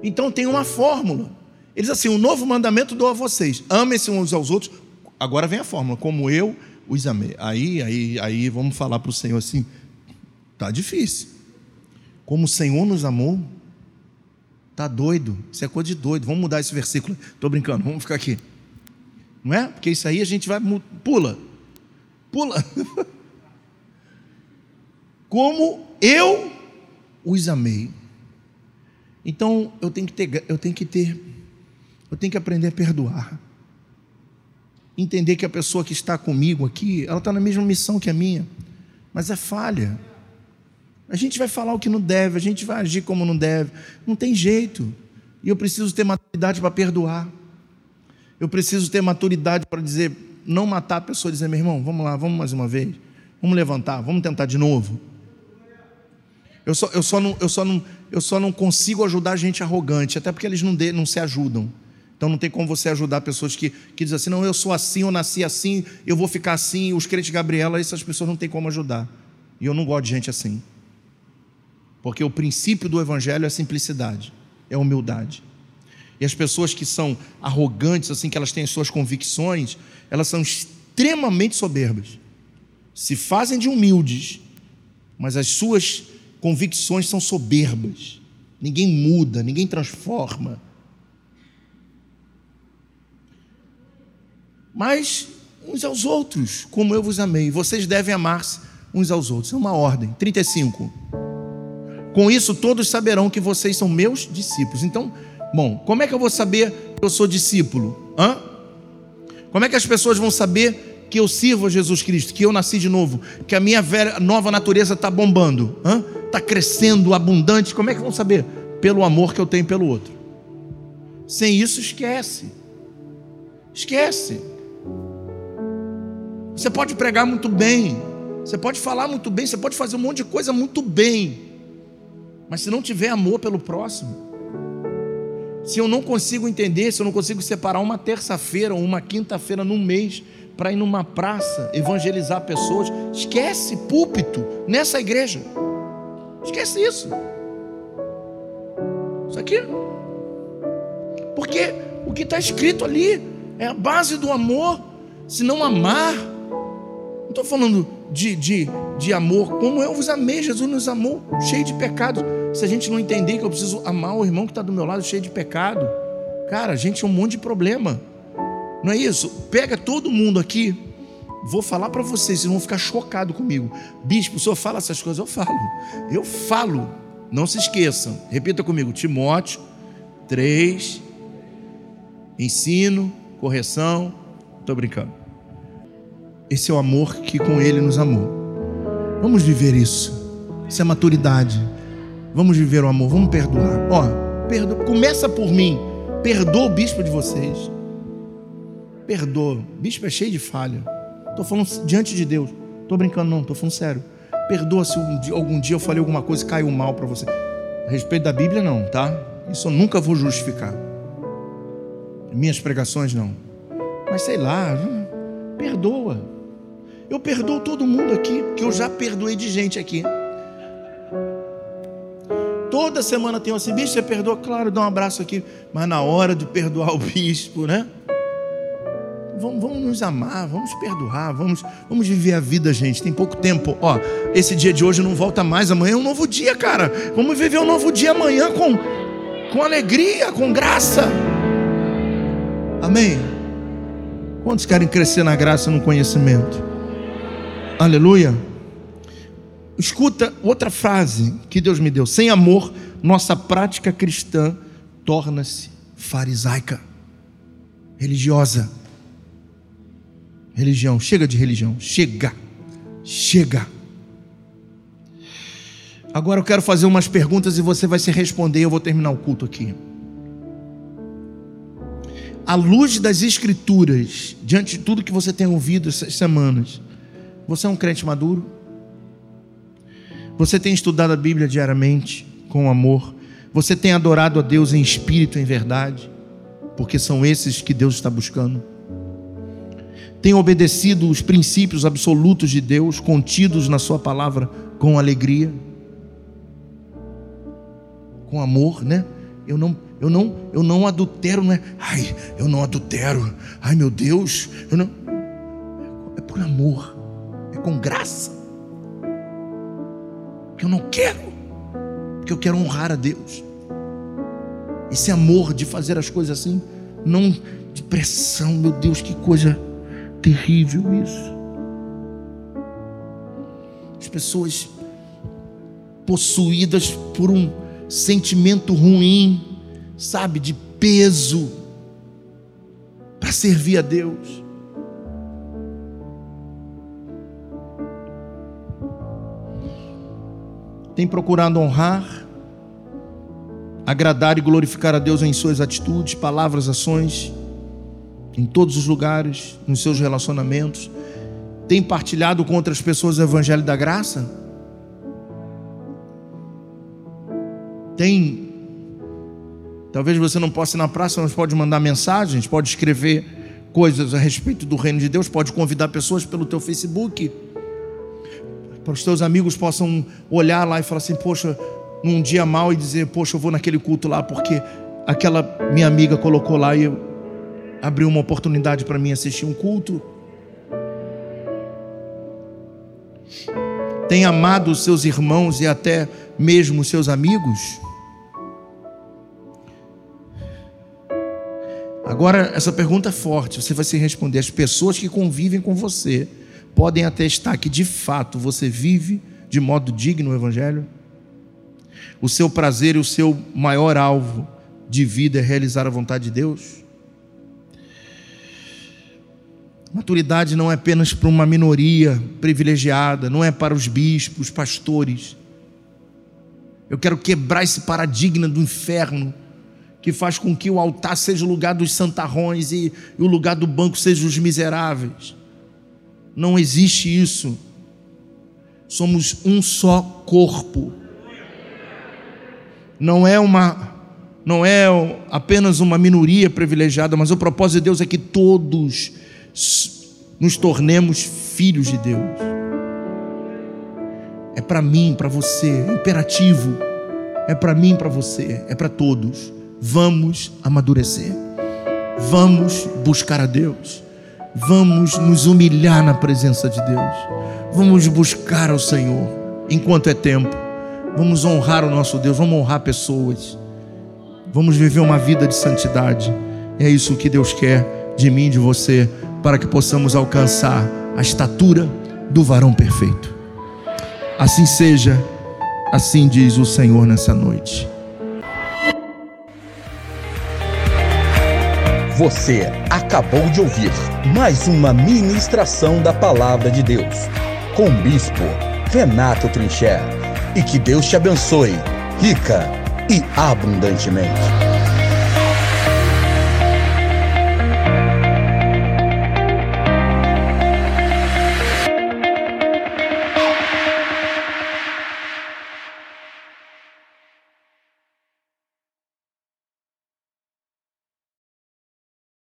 Então tem uma fórmula. Eles assim, o novo mandamento dou a vocês: amem-se uns aos outros. Agora vem a fórmula, como eu os amei. Aí, aí, aí vamos falar para o Senhor assim: tá difícil. Como o Senhor nos amou, tá doido. Isso é coisa de doido. Vamos mudar esse versículo. Estou brincando, vamos ficar aqui. Não é? Porque isso aí a gente vai. Pula. Pula. Como eu os amei. Então eu tenho que ter, eu tenho que ter, eu tenho que aprender a perdoar. Entender que a pessoa que está comigo aqui, ela está na mesma missão que a minha, mas é falha. A gente vai falar o que não deve, a gente vai agir como não deve, não tem jeito. E eu preciso ter maturidade para perdoar. Eu preciso ter maturidade para dizer, não matar a pessoa, dizer, meu irmão, vamos lá, vamos mais uma vez, vamos levantar, vamos tentar de novo. Eu só, eu só, não, eu só, não, eu só não consigo ajudar gente arrogante, até porque eles não, de, não se ajudam. Então não tem como você ajudar pessoas que, que dizem assim, não, eu sou assim, eu nasci assim, eu vou ficar assim, os crentes Gabriela, essas pessoas não tem como ajudar. E eu não gosto de gente assim. Porque o princípio do Evangelho é simplicidade, é humildade. E as pessoas que são arrogantes, assim, que elas têm as suas convicções, elas são extremamente soberbas. Se fazem de humildes, mas as suas convicções são soberbas. Ninguém muda, ninguém transforma. Mas uns aos outros, como eu vos amei, vocês devem amar-se uns aos outros. É uma ordem. 35. Com isso todos saberão que vocês são meus discípulos. Então, bom, como é que eu vou saber que eu sou discípulo? Hã? Como é que as pessoas vão saber que eu sirvo a Jesus Cristo, que eu nasci de novo, que a minha velha, nova natureza está bombando, está crescendo, abundante? Como é que vão saber? Pelo amor que eu tenho pelo outro. Sem isso, esquece. Esquece. Você pode pregar muito bem, você pode falar muito bem, você pode fazer um monte de coisa muito bem, mas se não tiver amor pelo próximo, se eu não consigo entender, se eu não consigo separar uma terça-feira ou uma quinta-feira num mês para ir numa praça evangelizar pessoas, esquece púlpito nessa igreja, esquece isso. Isso aqui, porque o que está escrito ali é a base do amor. Se não amar, não estou falando de, de, de amor, como eu vos amei, Jesus nos amou, cheio de pecados. Se a gente não entender que eu preciso amar o irmão que está do meu lado, cheio de pecado, cara, a gente tem um monte de problema. Não é isso? Pega todo mundo aqui, vou falar para vocês, vocês vão ficar chocados comigo. Bispo, o senhor fala essas coisas? Eu falo, eu falo. Não se esqueçam, repita comigo: Timóteo 3, ensino, correção. Estou brincando. Esse é o amor que com Ele nos amou. Vamos viver isso. Isso é maturidade. Vamos viver o amor, vamos perdoar. Ó, perdo... começa por mim. Perdoa o bispo de vocês. Perdoa. Bispo é cheio de falha. Estou falando diante de Deus. Estou brincando, não, estou falando sério. Perdoa se algum dia eu falei alguma coisa e caiu mal para você. A respeito da Bíblia, não, tá? Isso eu nunca vou justificar. Minhas pregações, não. Mas sei lá, perdoa. Eu perdoo todo mundo aqui, que eu já perdoei de gente aqui. Toda semana tem assim, bicho, você perdoa? Claro, dá um abraço aqui. Mas na hora de perdoar o bispo, né? Vamos, vamos nos amar, vamos perdoar, vamos, vamos viver a vida, gente. Tem pouco tempo. Ó, esse dia de hoje não volta mais, amanhã é um novo dia, cara. Vamos viver um novo dia amanhã com, com alegria, com graça. Amém? Quantos querem crescer na graça e no conhecimento? Aleluia. Escuta outra frase que Deus me deu: sem amor, nossa prática cristã torna-se farisaica, religiosa. Religião, chega de religião, chega, chega. Agora eu quero fazer umas perguntas e você vai se responder. Eu vou terminar o culto aqui. À luz das Escrituras, diante de tudo que você tem ouvido essas semanas, você é um crente maduro? Você tem estudado a Bíblia diariamente com amor? Você tem adorado a Deus em espírito e em verdade? Porque são esses que Deus está buscando. Tem obedecido os princípios absolutos de Deus contidos na Sua palavra com alegria, com amor, né? Eu não, eu não, eu não adultero, não é? Ai, eu não adultero. Ai, meu Deus, eu não. É por amor, com graça. Porque eu não quero, porque eu quero honrar a Deus. Esse amor de fazer as coisas assim, não de pressão, meu Deus, que coisa terrível isso. As pessoas possuídas por um sentimento ruim, sabe, de peso, para servir a Deus. Tem procurado honrar, agradar e glorificar a Deus em suas atitudes, palavras, ações, em todos os lugares, nos seus relacionamentos. Tem partilhado com outras pessoas o Evangelho da Graça? Tem. Talvez você não possa ir na praça, mas pode mandar mensagens, pode escrever coisas a respeito do reino de Deus, pode convidar pessoas pelo teu Facebook, para os teus amigos possam olhar lá e falar assim: Poxa, num dia mal e dizer: Poxa, eu vou naquele culto lá porque aquela minha amiga colocou lá e abriu uma oportunidade para mim assistir um culto. Tem amado os seus irmãos e até mesmo os seus amigos? Agora, essa pergunta é forte, você vai se responder. As pessoas que convivem com você podem atestar que de fato você vive de modo digno o Evangelho? O seu prazer e o seu maior alvo de vida é realizar a vontade de Deus? Maturidade não é apenas para uma minoria privilegiada, não é para os bispos, pastores. Eu quero quebrar esse paradigma do inferno que faz com que o altar seja o lugar dos santarrões e, o lugar do banco seja os miseráveis. Não existe isso. Somos um só corpo. Não é uma não é apenas uma minoria privilegiada, mas o propósito de Deus é que todos nos tornemos filhos de Deus. É para mim, para você, é imperativo. É para mim, para você, é para todos vamos amadurecer, vamos buscar a Deus, vamos nos humilhar na presença de Deus, vamos buscar ao Senhor enquanto é tempo, vamos honrar o nosso Deus, vamos honrar pessoas, vamos viver uma vida de santidade. É isso que Deus quer de mim de você, para que possamos alcançar a estatura do varão perfeito. Assim seja, assim diz o Senhor nessa noite. Você acabou de ouvir mais uma ministração da Palavra de Deus com o Bispo Renato Trincher. E que Deus te abençoe, rica e abundantemente.